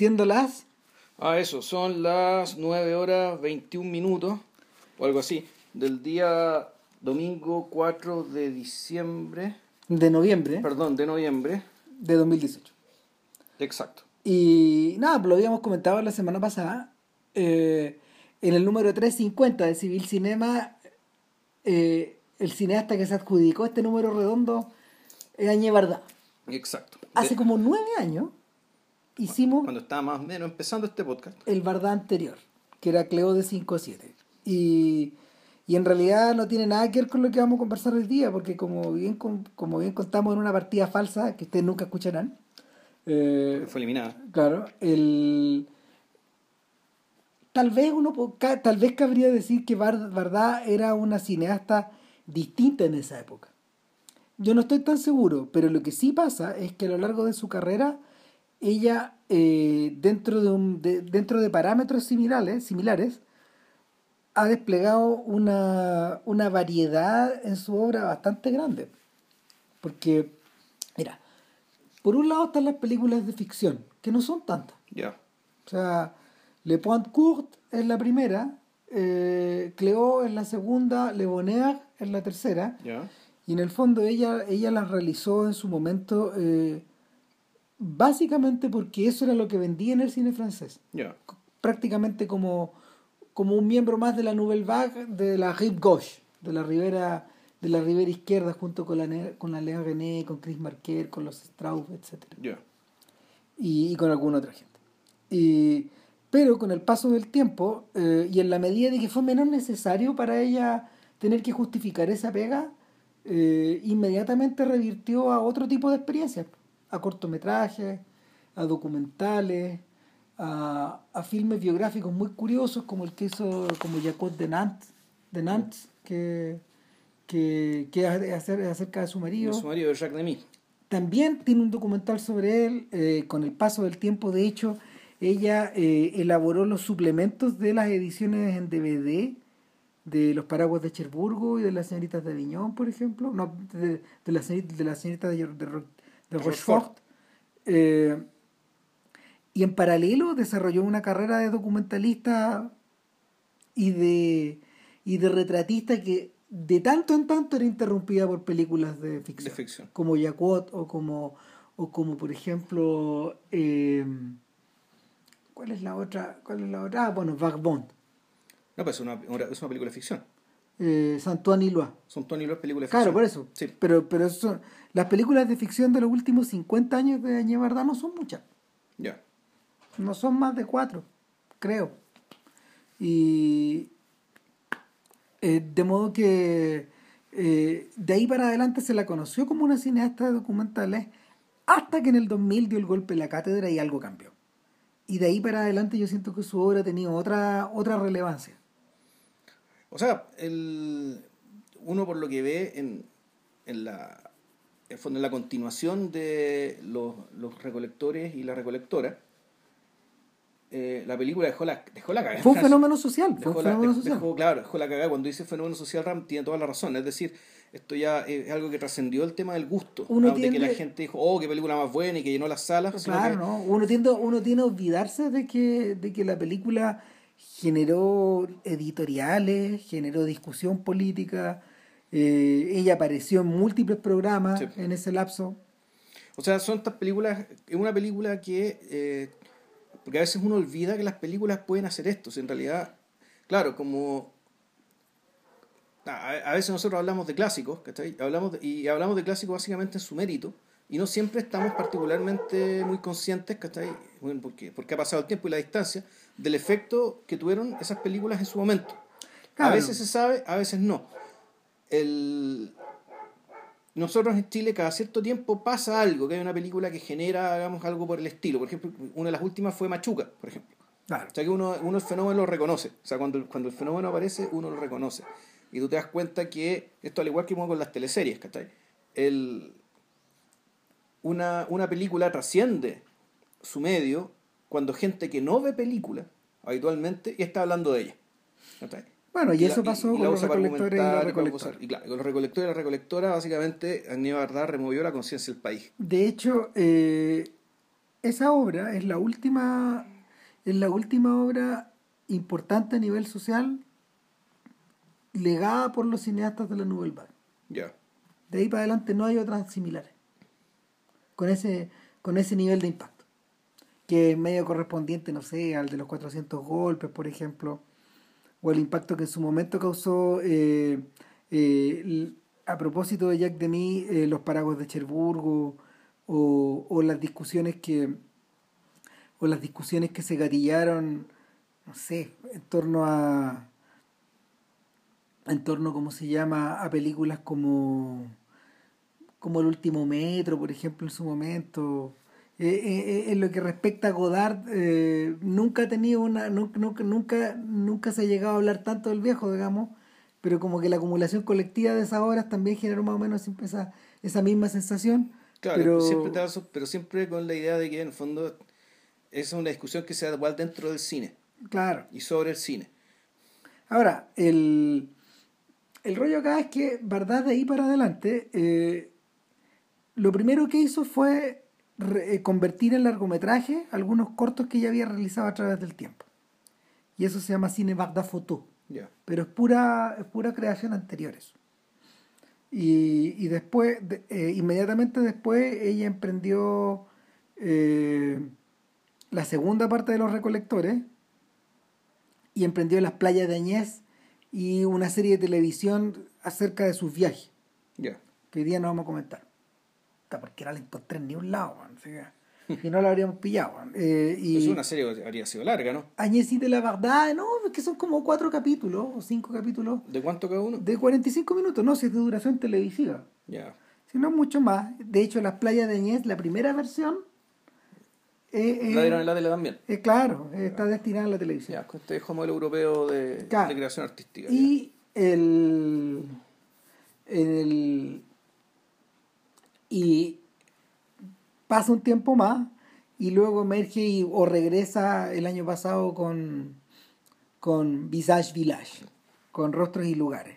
Siendo las Ah, eso, son las 9 horas 21 minutos, o algo así, del día domingo 4 de diciembre, de noviembre perdón, de noviembre, de 2018. exacto. Y nada, pues lo habíamos comentado la semana pasada. eh, en el número 350 de Civil Cinema, eh, el cineasta que se adjudicó este número redondo es Añé Bardá. Exacto. Hace De- como nueve años hicimos Cuando estaba más o menos empezando este podcast. el Bardá anterior, que era Cleo de 5-7. Y, y en realidad no tiene nada que ver con lo que vamos a conversar hoy día, porque como bien, como bien contamos en una partida falsa, que ustedes nunca escucharán, eh, Fue eliminada. Claro, el tal vez uno tal vez cabría decir que Bar- Bardá era una cineasta distinta en esa época. Yo no estoy tan seguro, pero lo que sí pasa es que a lo largo de su carrera ella eh, dentro de un de- dentro de parámetros similares similares ha desplegado una, una variedad en su obra bastante grande. Porque, mira, por un lado están las películas de ficción, que no son tantas. Ya. O sea, Le Point Court es la primera, eh, Cleo es la segunda, Le Bonheur es la tercera. Ya. Y en el fondo ella, ella las realizó en su momento eh, básicamente porque eso era lo que vendía en el cine francés. Prácticamente como, como un miembro más de la Nouvelle Vague de la Rive Gauche, de la ribera, de la ribera izquierda junto con la, con la Léa René, con Chris Marquer, con los Strauss, etc. Y con alguna otra gente. Y, pero con el paso del tiempo eh, y en la medida de que fue menos necesario para ella tener que justificar esa pega, eh, inmediatamente revirtió a otro tipo de experiencias, a cortometrajes, a documentales, a, a filmes biográficos muy curiosos como el que hizo como Jacques de Nantes, de Nantes que, que, que es acer- acerca de su marido. Su marido de Jacques Demy. También tiene un documental sobre él, eh, con el paso del tiempo, de hecho, ella eh, elaboró los suplementos de las ediciones en DVD de los paraguas de Cherburgo y de las señoritas de Aviñón, por ejemplo, no, de, de las señoritas de, la señorita de, de, Ro- de Rochefort. Eh, y en paralelo desarrolló una carrera de documentalista y de, y de retratista que de tanto en tanto era interrumpida por películas de ficción, De ficción. como Jacquot o como, o como por ejemplo, eh, ¿cuál es la otra? ¿Cuál es la otra? Ah, bueno, Vagabond, No, pues es una, es una película de ficción. eh, Santuan y Loa. Son Tony Loas películas de Claro, ficción. por eso. Sí. Pero, pero eso las películas de ficción de los últimos 50 años de Añé Bardá no son muchas. Ya. No son más de cuatro, creo. Y eh, de modo que eh, de ahí para adelante se la conoció como una cineasta de documentales hasta que en el 2000 dio el golpe en la cátedra y algo cambió. Y de ahí para adelante yo siento que su obra ha tenido otra, otra relevancia. O sea, el, uno por lo que ve en, en la en fondo, la continuación de los, los recolectores y la recolectora, eh, la película dejó la, dejó la cagada. Fue un fenómeno social, fue Dejó un la- fenómeno dejó- social. dejó, claro, dejó la cagada. Cuando dice fenómeno social, Ram tiene toda la razón. Es decir, esto ya es algo que trascendió el tema del gusto. Uno ¿no? De que tiende- la gente dijo, oh, qué película más buena y que llenó las salas. Claro, que- ¿no? Uno tiende, uno tiene que olvidarse de que, de que la película generó editoriales, generó discusión política, eh, ella apareció en múltiples programas Sí. en ese lapso. O sea, son estas películas, es una película que, eh, porque a veces uno olvida que las películas pueden hacer esto, si en realidad, claro, como a, a veces nosotros hablamos de clásicos, ¿cachai? Hablamos de- y hablamos de clásicos básicamente en su mérito, y no siempre estamos particularmente muy conscientes, ¿cachai? Bueno, porque, porque ha pasado el tiempo y la distancia, del efecto que tuvieron esas películas en su momento. Claro. A veces se sabe, a veces no. El, nosotros en Chile cada cierto tiempo pasa algo, que hay una película que genera, hagamos algo por el estilo. Por ejemplo, una de las últimas fue Machuca, por ejemplo. Claro. O sea que uno, uno el fenómeno lo reconoce. O sea, cuando, el- cuando el fenómeno aparece, uno lo reconoce. Y tú te das cuenta que, esto al igual que con las teleseries, ¿cachai? El, una, una película trasciende su medio cuando gente que no ve películas habitualmente y está hablando de ella. ¿cachai? Bueno, y, eso pasó y con los recolectores y la recolectora. y claro, con los recolectores y la recolectora, básicamente, Aníbal Bardá removió la conciencia del país. De hecho, eh, esa obra es la última, es la última obra importante a nivel social legada por los cineastas de la Nouvelle Vague. Ya. De ahí para adelante no hay otras similares. Con ese, con ese nivel de impacto. Que es medio correspondiente, no sé, al de los 400 golpes, por ejemplo. O el impacto que en su momento causó, eh, eh, a propósito de Jack Demy, eh, los paraguas de Cherburgo, o, o las discusiones que o las discusiones que se gatillaron, no sé, en torno a en torno, ¿cómo se llama?, a películas como como El último metro, por ejemplo, en su momento. Eh, eh, eh, en lo que respecta a Godard, nunca ha tenido una, nunca, nunca, nunca, se ha llegado a hablar tanto del viejo, digamos, pero como que la acumulación colectiva de esas obras también generó más o menos siempre esa, esa misma sensación. Claro, pero siempre pero siempre con la idea de que en el fondo es una discusión que se da igual dentro del cine claro. y sobre el cine. Ahora, el, el rollo acá es que Verdad de ahí para adelante, eh, lo primero que hizo fue convertir en largometraje algunos cortos que ya había realizado a través del tiempo. Y eso se llama Cine Bagdad Photo, pero es pura, es pura creación anterior eso. Y, y después, de- eh, inmediatamente después, ella emprendió eh, la segunda parte de los recolectores y emprendió las playas de Añez y una serie de televisión acerca de sus viajes, Ya. que hoy día no vamos a comentar. Puta, Porque no la encontré en ningún lado, man, así que- y no la habríamos pillado. Eh, y Es una serie que habría sido larga, ¿no? Añez y de la verdad, no, es que son como cuatro capítulos o cinco capítulos ¿De cuánto cada uno? de 45 minutos, no, si es de duración televisiva, Ya. sino mucho más. De hecho, las playas de Añez, la primera versión, eh, eh, La dieron en la tele también. eh, claro, eh, está destinada a la televisión. Ya, este es como el europeo de, Claro. de creación artística. Y el, el y pasa un tiempo más y luego emerge y, o regresa el año pasado con con Visage Village, con rostros y lugares,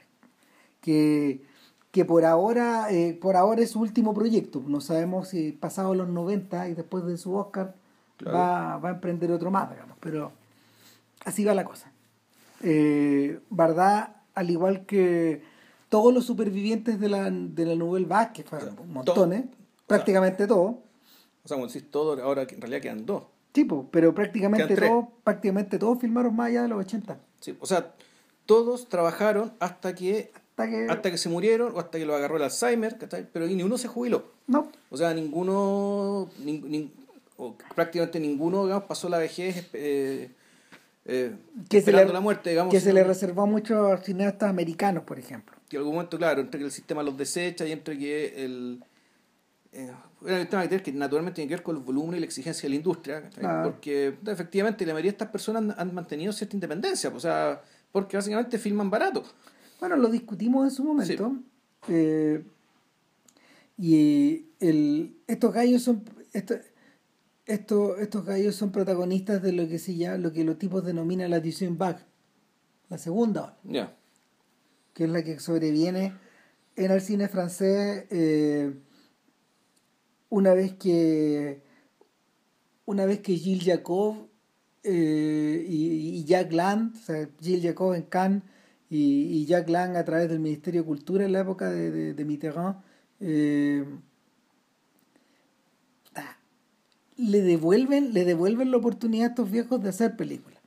que, que por ahora eh, por ahora es su último proyecto. No sabemos si pasado los 90 y después de su Oscar Claro. va, va a emprender otro más, digamos, pero así va la cosa. Eh, Verdad, al igual que todos los supervivientes de la, de la Nouvelle Vague, que fueron Todo- montones, prácticamente todos, O sea, como decís todo, ahora en realidad quedan dos. tipo, pero prácticamente todos, prácticamente todos filmaron más allá de los 80. Sí, o sea, todos trabajaron hasta que Hasta que, hasta que se murieron o hasta que lo agarró el Alzheimer, pero ni uno se jubiló. no, O sea, ninguno, nin- nin- o prácticamente ninguno, digamos, pasó la vejez eh, eh, que se, esperando le, la muerte, digamos. que se le reservó mucho a cineastas americanos, por ejemplo. Que en algún momento, claro, entre que el sistema los desecha y entre que el... Eh, era un tema que, que naturalmente tiene que ver con el volumen y la exigencia de la industria, porque efectivamente la mayoría de estas personas han, han mantenido cierta independencia, pues, o sea, porque básicamente filman barato. Bueno, lo discutimos en su momento. eh, y el, estos gallos son esto- esto- estos gallos son protagonistas de lo que se llama, lo que los tipos denominan la edición back, la segunda Ya, que es la que sobreviene en el cine francés eh, una vez que una vez que Gilles Jacob eh, y, y Jacques Land, o sea, Gilles Jacob en Cannes y, y Jacques Lang a través del Ministerio de Cultura en la época de, de, de Mitterrand, eh, le devuelven, le devuelven la oportunidad a estos viejos de hacer películas.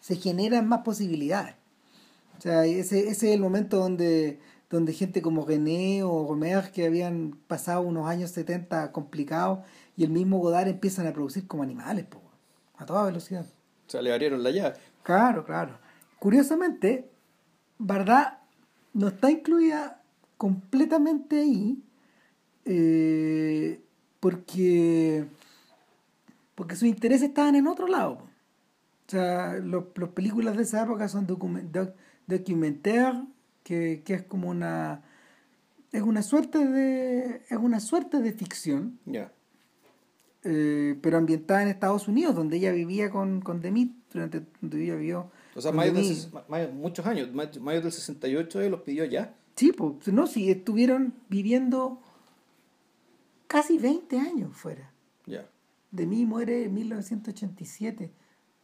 Se generan más posibilidades. O sea, ese, ese es el momento donde, donde gente como René o Romer, que habían pasado unos años 70 complicados, y el mismo Godard empiezan a producir como animales, po, a toda velocidad. O sea, le abrieron la llave. Claro, claro. Curiosamente, Verdad no está incluida completamente ahí eh, porque porque sus intereses estaban en otro lado. O sea, los, las películas de esa época son document, doc, documentaire, que, que es como una es una suerte de es una suerte de ficción Ya. eh, pero ambientada en Estados Unidos, donde ella vivía con, con Demit, durante donde ella vivió. O sea, de muchos años, más del 68 él los pidió ya. Sí, pues, no, sí, estuvieron viviendo casi 20 años fuera. Ya. de mí muere en 1987,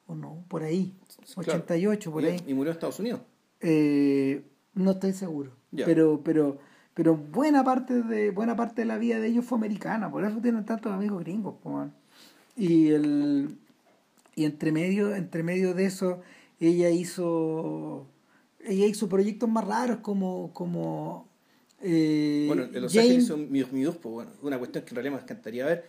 o no, por ahí, 88, por y, ahí. Y murió en Estados Unidos. Eh, no estoy seguro. Pero, pero, pero buena parte de, buena parte de la vida de ellos fue americana, por eso tienen tantos amigos gringos, Y el y entre medio, entre medio de eso, ella hizo ella hizo proyectos más raros como, como eh, bueno, en Los Jane, Ángeles son mis pues bueno, una cuestión que en realidad me encantaría ver.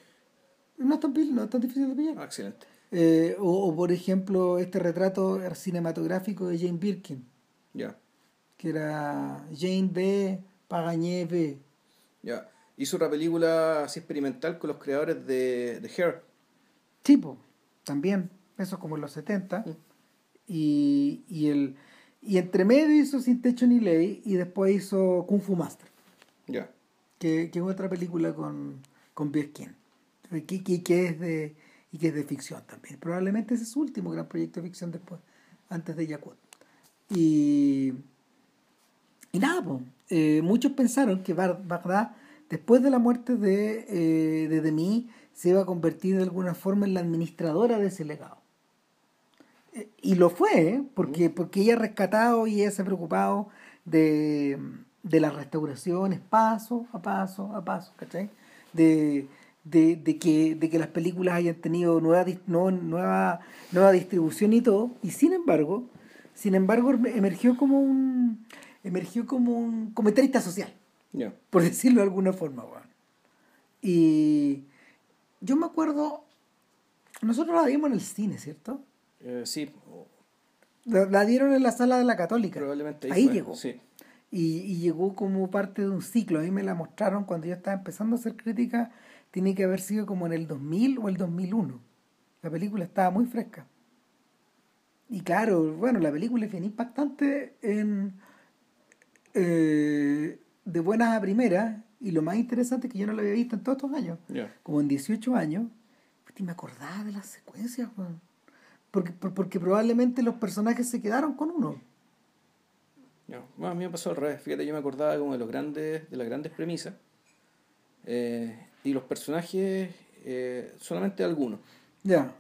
No es tan, no es tan difícil de pillar. Ah, excelente. Eh, o, o, por ejemplo, este retrato cinematográfico de Jane Birkin. Ya. Que era Jane B. Pagañé B. Ya. Hizo otra película así experimental con los creadores de, de Hair. Tipo, también. Eso como en los 70. Mm. Y, y el y entre medio hizo Sin Techo ni Ley y después hizo Kung Fu Master. Ya. Que, que, es otra película con, con Birkin. Que, que, que, es de, y que es de ficción también. Probablemente ese es su último gran proyecto de ficción después, antes de Yakut. Y, y nada, pues, muchos pensaron que Bagdad, después de la muerte de, eh, de Demi, se iba a convertir de alguna forma en la administradora de ese legado y lo fue, ¿eh? porque, porque ella ha rescatado y ella se ha preocupado de, las restauraciones paso a paso a paso, ¿cachai? De, de, que, de que las películas hayan tenido nueva, nueva, nueva distribución y todo, y sin embargo, sin embargo emergió como un emergió como un comentarista social, por decirlo de alguna forma. Y yo me acuerdo, nosotros la vimos en el cine, ¿cierto? Eh, sí. La, dieron en la sala de la Católica. Probablemente ahí, llegó. Sí. Y, llegó como parte de un ciclo. A mí me la mostraron cuando yo estaba empezando a hacer crítica. Tiene que haber sido como en el 2000 o el 2001. La película estaba muy fresca. Y claro, bueno, la película es bien impactante en, eh, de buenas a primeras. Y lo más interesante es que yo no la había visto en todos estos años. Como en 18 años. Y me acordaba de las secuencias, porque, porque probablemente los personajes se quedaron con uno. No, a mí me pasó al revés. Fíjate, yo me acordaba como de los grandes, de las grandes premisas. Eh, y los personajes, eh, solamente algunos. Ya.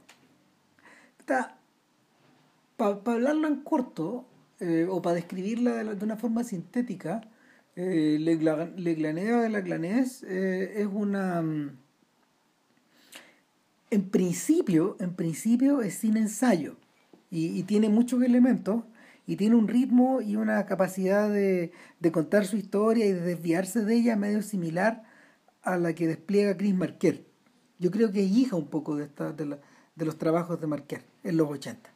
Para hablarlo en corto, eh, o para describirla de, una forma sintética, Le, Le Glanea de la Glanés es una mm, en principio, en principio es sin ensayo y, tiene muchos elementos y tiene un ritmo y una capacidad de, contar su historia y de desviarse de ella medio similar a la que despliega Chris Marquer. Yo creo que hija un poco de, esta, de, los trabajos de Marquer en los 80.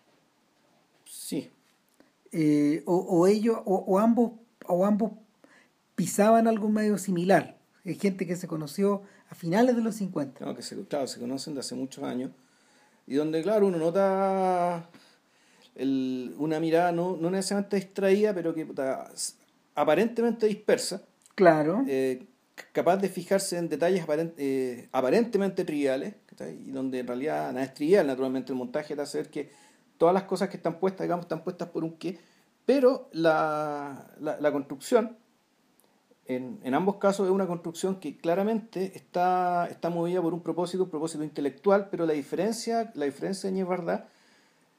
Sí. Eh, o, ellos, o, ambos, o ambos pisaban algo medio similar. Hay gente que se conoció a finales de los 50. No, que se, claro, se conocen de hace muchos años. Y donde, claro, uno nota el, una mirada no, no necesariamente distraída, pero que aparentemente dispersa. Claro. Eh, capaz de fijarse en detalles eh, aparentemente triviales, y donde en realidad nada es trivial, naturalmente el montaje te hace ver que todas las cosas que están puestas, digamos, están puestas por un qué, pero la, la, construcción en, en, ambos casos es una construcción que claramente está, está movida por un propósito, un propósito intelectual, pero la diferencia, la diferencia es verdad,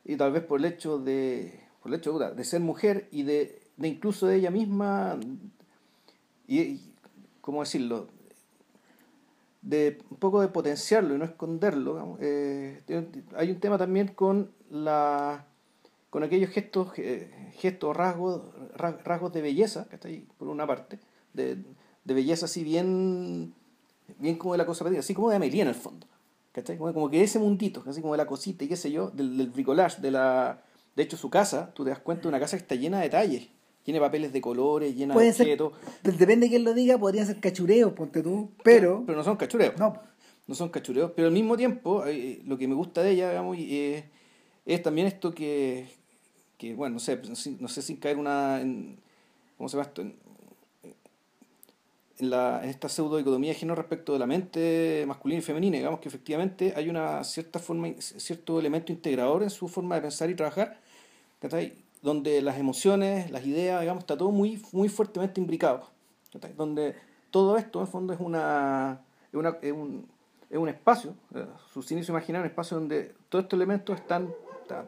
y tal vez por el hecho de, por el hecho de, ser mujer y de, de, incluso de ella misma, y, ¿cómo decirlo? De un poco de potenciarlo y no esconderlo. Eh, hay un tema también con la con aquellos gestos, eh, gestos rasgos, rasgos de belleza, que está ahí por una parte, de, de belleza así bien, bien como de la cosa perdida, así como de Amelie en el fondo. ¿cachai? Como, que ese mundito, así como de la cosita y qué sé yo, del, del bricolage, de la... De hecho, su casa, tú te das cuenta, una casa que está llena de detalles. Tiene papeles de colores, llena de objetos. Depende de quién lo diga, podrían ser cachureos, ponte tú, pero... Pero no son cachureos. No. No son cachureos, pero al mismo tiempo, eh, lo que me gusta de ella, digamos, eh, es también esto que, que, bueno, no sé, no sé sin caer una... En, ¿Cómo se llama esto? en, la, en esta pseudoeconomía de género respecto de la mente masculina y femenina, digamos que efectivamente hay una cierta forma, cierto elemento integrador en su forma de pensar y trabajar, donde las emociones, las ideas, digamos, está todo muy, muy fuertemente imbricado, donde todo esto en el fondo es una, es una, es un, es un espacio, eh, su cine se imagina un espacio donde todos estos elementos están, están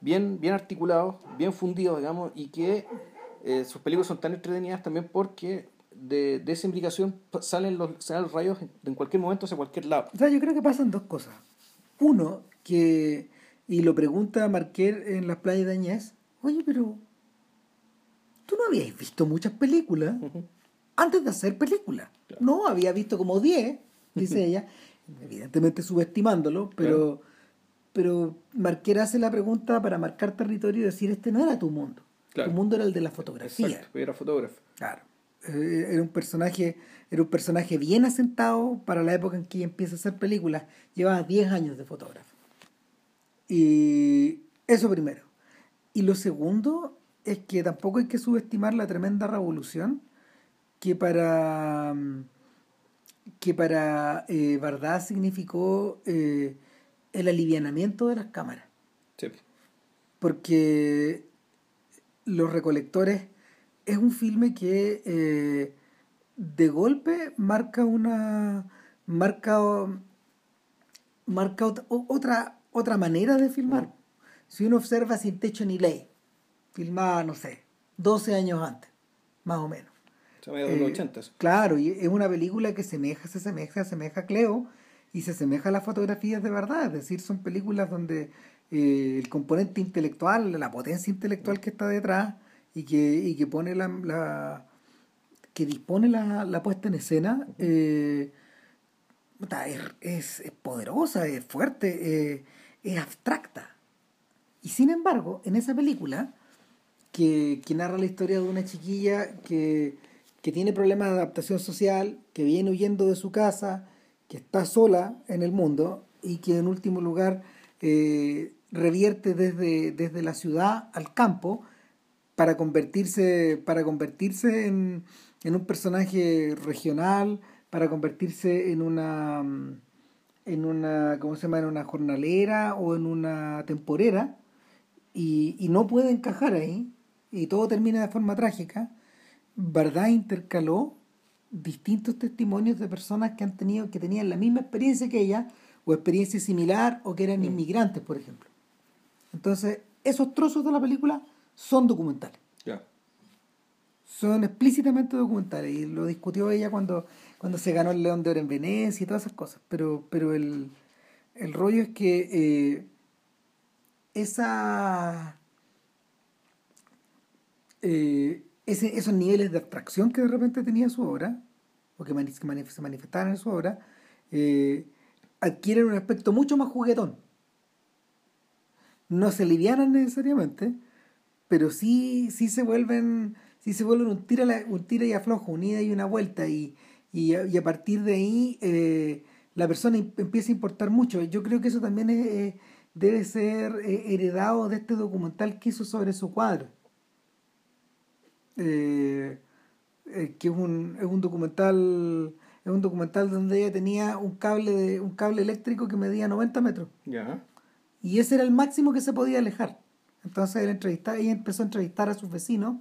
bien, bien articulados, bien fundidos, digamos, y que eh, sus películas son tan entretenidas también porque de, de esa implicación salen los, salen los rayos en, en cualquier momento hacia cualquier lado. O sea, yo creo que pasan dos cosas. Uno, que, y lo pregunta Marquer en las playas de Añez, oye, pero tú no habías visto muchas películas antes de hacer películas. No, había visto como 10, dice ella, evidentemente subestimándolo, pero, pero Marquer hace la pregunta para marcar territorio y decir, este no era tu mundo. Tu mundo era el de la fotografía. Exacto, era fotógrafo. Claro. Eh, era un personaje era un personaje bien asentado para la época en que empieza a hacer películas llevaba 10 años de fotógrafo y eso primero y lo segundo es que tampoco hay que subestimar la tremenda revolución que para que para eh, verdad significó eh, el alivianamiento de las cámaras sí. porque los recolectores es un filme que eh, de golpe marca una marca marca otra otra manera de filmar si uno observa sin techo ni ley filmaba no sé 12 años antes más o menos. Eh, claro y es una película que semeja se asemeja se asemeja a Cleo y se asemeja a las fotografías de verdad es decir son películas donde eh, el componente intelectual la potencia intelectual que está detrás y que, y que pone la, la que dispone la, la, puesta en escena eh, es, es, poderosa, es fuerte, eh, es abstracta. Y sin embargo, en esa película, que, narra la historia de una chiquilla que, que tiene problemas de adaptación social, que viene huyendo de su casa, que está sola en el mundo y que en último lugar eh, revierte desde, desde la ciudad al campo, para convertirse, para convertirse en, en un personaje regional, para convertirse en una en una, ¿cómo se llama? en una jornalera o en una temporera y, y no puede encajar ahí y todo termina de forma trágica, ¿verdad? Intercaló distintos testimonios de personas que han tenido, que tenían la misma experiencia que ella, o experiencia similar, o que eran inmigrantes, por ejemplo. Entonces, esos trozos de la película son documentales. Son explícitamente documentales. Y lo discutió ella cuando, cuando se ganó el León de Oro en Venecia y todas esas cosas. Pero, pero el, el rollo es que eh, esa. Eh, ese, esos niveles de abstracción que de repente tenía su obra, o que se manifestaban en su obra, eh, adquieren un aspecto mucho más juguetón. No se livianan necesariamente, pero sí, sí se vuelven, sí se vuelven un tira, un tira y aflojo, un ida y una vuelta, y, y a partir de ahí eh, la persona empieza a importar mucho. Yo creo que eso también es, debe ser eh, heredado de este documental que hizo sobre su cuadro. Eh, que es un, es un documental es un documental donde ella tenía un cable de, un cable eléctrico que medía 90 metros. Y ese era el máximo que se podía alejar. Entonces él ella empezó a entrevistar a sus vecinos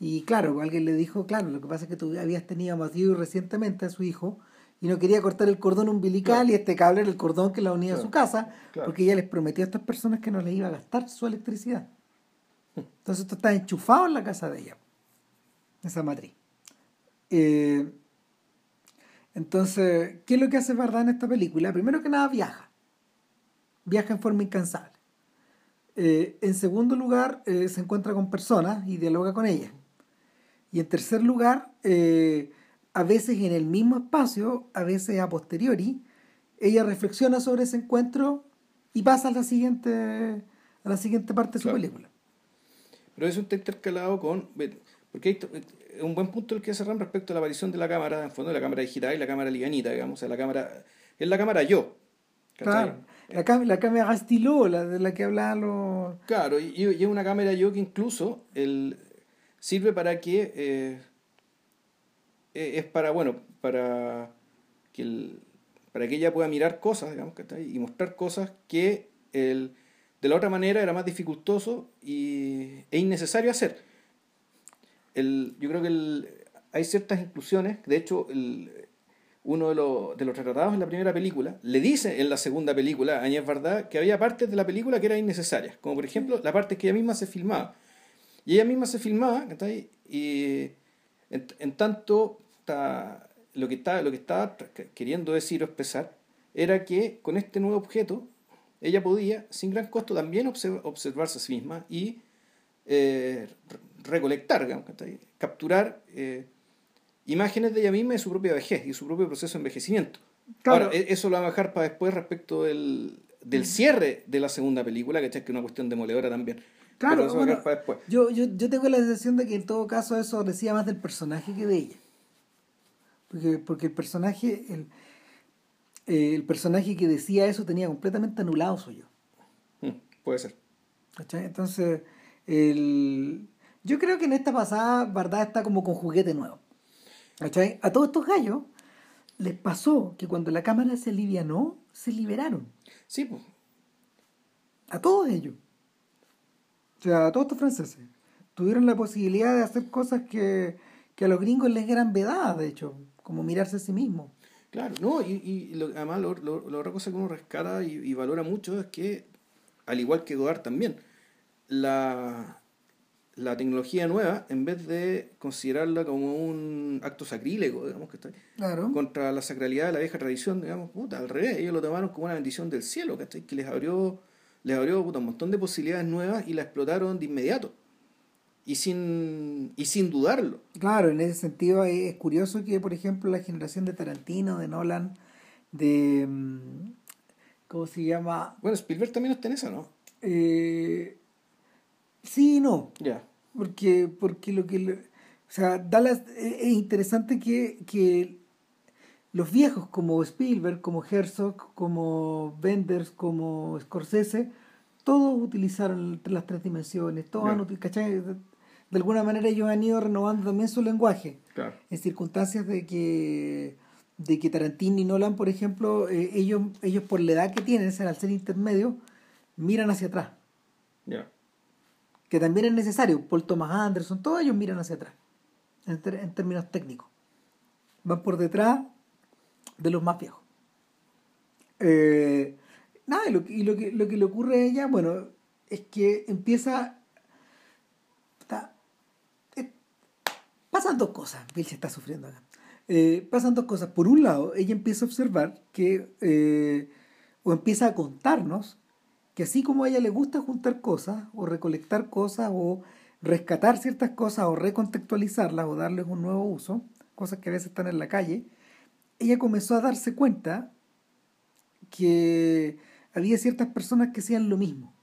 y claro, alguien le dijo, claro, lo que pasa es que tú habías tenido a recientemente a su hijo y no quería cortar el cordón umbilical y este cable era el cordón que la unía a su casa porque ella les prometió a estas personas que no les iba a gastar su electricidad. Entonces esto está enchufado en la casa de ella, esa matriz. Eh, entonces, ¿qué es lo que hace Verdad en esta película? Primero que nada, viaja. Viaja en forma incansable. Eh, en segundo lugar, eh, se encuentra con personas y dialoga con ellas. Y en tercer lugar, eh, a veces en el mismo espacio, a veces a posteriori, ella reflexiona sobre ese encuentro y pasa a la siguiente, a la siguiente parte de su película. Pero eso está intercalado con... Porque hay un buen punto el que cerran respecto a la aparición de la cámara, en fondo de la cámara digital y la cámara livianita, digamos, o sea, la cámara... Es la cámara yo. Claro. La, la cámara estilo, la de la que hablaban los... Claro, y, es una cámara yo que incluso el, sirve para que... Eh, es para, bueno, para que, el, para que ella pueda mirar cosas, digamos, y mostrar cosas que el, de la otra manera era más dificultoso y, e innecesario hacer. El, yo creo que el, hay ciertas inclusiones, de hecho, el, uno de los, de los retratados en la primera película, le dice en la segunda película a Añez Verdad que había partes de la película que eran innecesarias, como por ejemplo la parte que ella misma se filmaba. Y ella misma se filmaba, ¿cachai? y en, en tanto lo que estaba lo que estaba queriendo decir o expresar era que con este nuevo objeto ella podía, sin gran costo, también observ- observarse a sí misma y eh, re- recolectar, capturar eh, imágenes de ella misma y de su propia vejez y su propio proceso de envejecimiento. Claro. Ahora, e- eso lo va a dejar para después respecto del, del cierre de la segunda película, que es una cuestión demoledora también. Claro, Pero eso va a bueno, dejar para después. Yo, yo, yo tengo la sensación de que en todo caso eso decía más del personaje que de ella. Porque, porque el personaje, el, eh, el personaje que decía eso tenía completamente anulado su yo. Mm, puede ser. ¿cachai? Entonces, el, yo creo que en esta pasada, verdad, está como con juguete nuevo. ¿cachai? A todos estos gallos les pasó que cuando la cámara se alivianó, se liberaron. Sí, pues. A todos ellos. O sea, a todos estos franceses. Tuvieron la posibilidad de hacer cosas que, que a los gringos les eran vedadas, de hecho, como mirarse a sí mismos. Claro, no, y, y lo- además lo, lo- la otra cosa que uno rescata y, y valora mucho es que, al igual que Godard también, la, la tecnología nueva, en vez de considerarla como un acto sacrílego, digamos que está Claro. contra la sacralidad de la vieja tradición, digamos, puta, al revés, ellos lo tomaron como una bendición del cielo, ¿cachai? Que les abrió, les abrió puta, un montón de posibilidades nuevas y la explotaron de inmediato. Y sin, y sin dudarlo. Claro, en ese sentido es es curioso que, por ejemplo, la generación de Tarantino, de Nolan, de... mm, ¿Cómo se llama? Bueno, Spielberg también está en esa, ¿no? Eh, sí y no. Ya. Porque, porque lo que... lo- o sea, Dallas, eh, es interesante que, que los viejos como Spielberg, como Herzog, como Benders, como Scorsese, todos utilizaron las tres dimensiones, todos han util- ¿cachai? De, alguna manera ellos han ido renovando también su lenguaje Claro. en circunstancias de que de que Tarantino y Nolan, por ejemplo, eh, ellos, ellos por la edad que tienen, sea, al ser intermedio, miran hacia atrás, que también es necesario. Paul Thomas Anderson, todos ellos miran hacia atrás, en, términos técnicos. Van por detrás de los más viejos. Eh, nada, y, lo, que- y lo, que, lo que le ocurre a ella, bueno, es que empieza... Está, eh, pasan dos cosas, Bill se está sufriendo acá. Eh, pasan dos cosas. Por un lado, ella empieza a observar que, eh, o empieza a contarnos, que así como a ella le gusta juntar cosas, o recolectar cosas, o rescatar ciertas cosas, o recontextualizarlas, o darles un nuevo uso, cosas que a veces están en la calle, ella comenzó a darse cuenta que había ciertas personas que hacían lo mismo,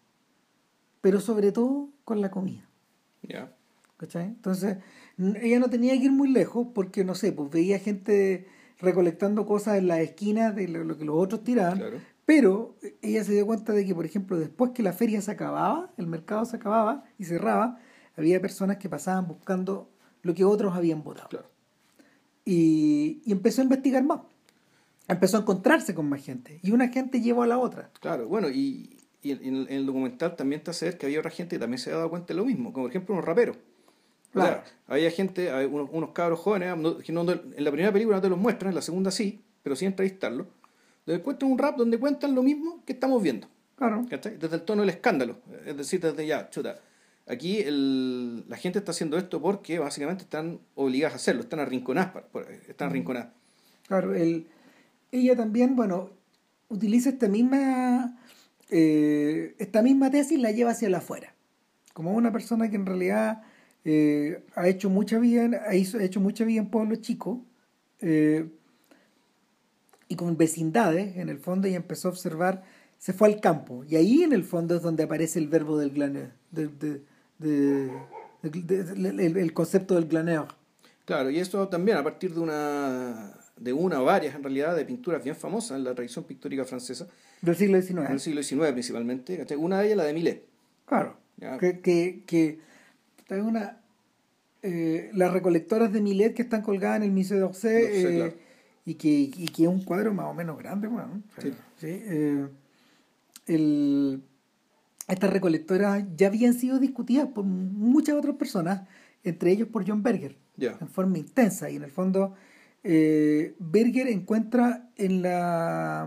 pero sobre todo con la comida. Ya. ¿cachai? Entonces, ella no tenía que ir muy lejos porque, no sé, pues veía gente recolectando cosas en las esquinas de lo, que los otros tiraban, Claro. pero ella se dio cuenta de que, por ejemplo, después que la feria se acababa, el mercado se acababa y cerraba, había personas que pasaban buscando lo que otros habían votado. Claro. Y, y empezó a investigar más. Empezó a encontrarse con más gente. Y una gente llevó a la otra. Claro, bueno, y, y en, en el documental también te hace ver que había otra gente que también se había dado cuenta de lo mismo, como por ejemplo unos raperos. O sea, Claro. había gente, hay unos, unos cabros jóvenes, que no- en la primera película no te los muestran, en la segunda sí, pero sin entrevistarlos, donde cuentan un rap donde cuentan lo mismo que estamos viendo. Claro. ¿cachai? Desde el tono del escándalo. Es decir, desde ya, chuta. Aquí el, la gente está haciendo esto porque básicamente están obligadas a hacerlo, están arrinconadas. Están arrinconadas. Claro, el, ella también, bueno, utiliza esta misma, eh, esta misma tesis la lleva hacia afuera. Como una persona que en realidad eh, ha hecho mucha vida, en- ha, hizo- ha hecho mucha vida en pueblos chicos eh, y con vecindades, en el fondo, y empezó a observar, se fue al campo. Y ahí en el fondo es donde aparece el verbo del glaneur, de, de- de- el, el concepto del glaneur. Claro, y eso también a partir de una, de una o varias en realidad de pinturas bien famosas en la tradición pictórica francesa, Del siglo XIX. en el siglo XIX principalmente. Una de ellas la de Millet. Claro. Ya. Que, que, que hay una. eh, las recolectoras de Millet que están colgadas en el Museo d'Orsay D'Orsay, eh, claro. y, que, y que es un cuadro más o menos grande, bueno, Sí. sí, eh, el- estas recolectoras ya habían sido discutidas por muchas otras personas, entre ellos por John Berger, Ya. en forma intensa y en el fondo Berger encuentra en la,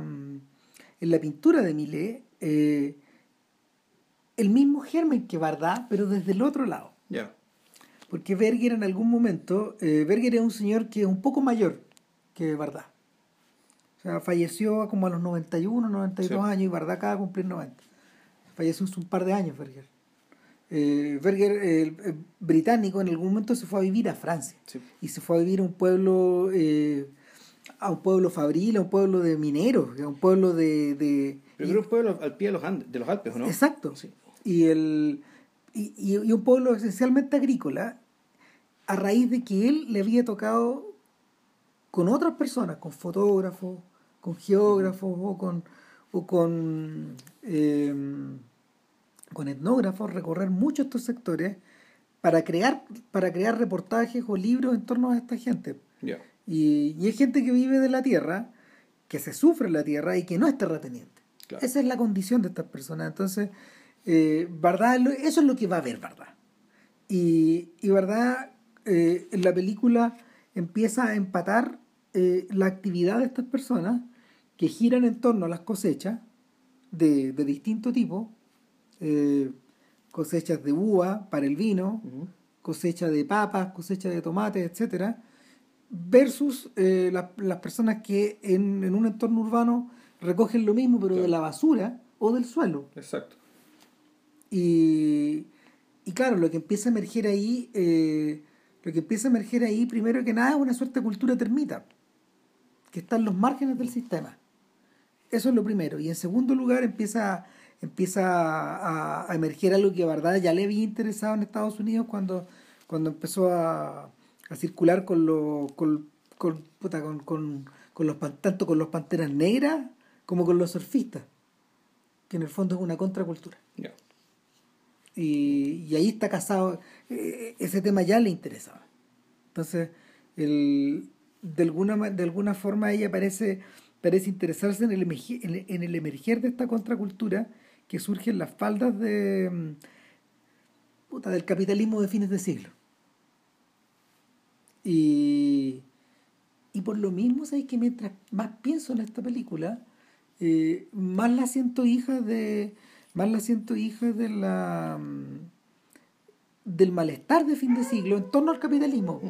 en la pintura de Millet el mismo germen que Bardá, pero desde el otro lado. Ya. Porque Berger en algún momento, eh, Berger es un señor que es un poco mayor que Bardá. O sea, falleció como a los 91, 92 Sí. años y Bardá acaba de cumplir 90. Falleció hace un par de años Berger. Eh, Berger, el, eh, británico, en algún momento se fue a vivir a Francia Sí. y se fue a vivir a un pueblo eh, a un pueblo fabril, a un pueblo de mineros, a un pueblo de, de- Pero que un pueblo al pie de los, Andes, de los Alpes, ¿o ¿no? exacto Sí. y el y, y- y un pueblo esencialmente agrícola a raíz de que él le había tocado con otras personas, con fotógrafos, con geógrafos o con o con eh, con etnógrafos recorrer muchos estos sectores para crear para crear reportajes o libros en torno a esta gente. Y, y es gente que vive de la tierra, que se sufre en la tierra y que no es terrateniente. Claro. Esa es la condición de estas personas. Entonces, eh, lo- eso es lo que va a ver Bardá. Y, y Bardá, eh, la película empieza a empatar eh, la actividad de estas personas que giran en torno a las cosechas de, de distinto tipo, cosechas de uva para el vino, Ujú. cosecha de papas, cosecha de tomates, etcétera, versus eh, las, las personas que en, en un entorno urbano recogen lo mismo, pero de la basura o del suelo. Exacto. Y, y claro, lo que empieza a emerger ahí, eh, lo que empieza a emerger ahí, primero que nada, es una suerte de cultura termita, que está en los márgenes del sistema. Eso es lo primero. Y en segundo lugar, empieza, empieza a, a emerger algo que, verdad, ya le había interesado en Estados Unidos cuando, cuando empezó a, a circular con, los con, con, puta, con, con, con los, tanto con los panteras negras como con los surfistas, que en el fondo es una contracultura. Y, ahí está casado, eh, ese tema ya le interesaba. Entonces, el, de, alguna, de alguna forma ella parece, parece interesarse en el, en el- emerger de esta contracultura que surge en las faldas de, mm, puta, del capitalismo de fines de siglo. Y, y por lo mismo, ¿sabes que Mientras más pienso en esta película, eh, más la siento hija de más la siento hija de la mm, del malestar de fin de siglo en torno al capitalismo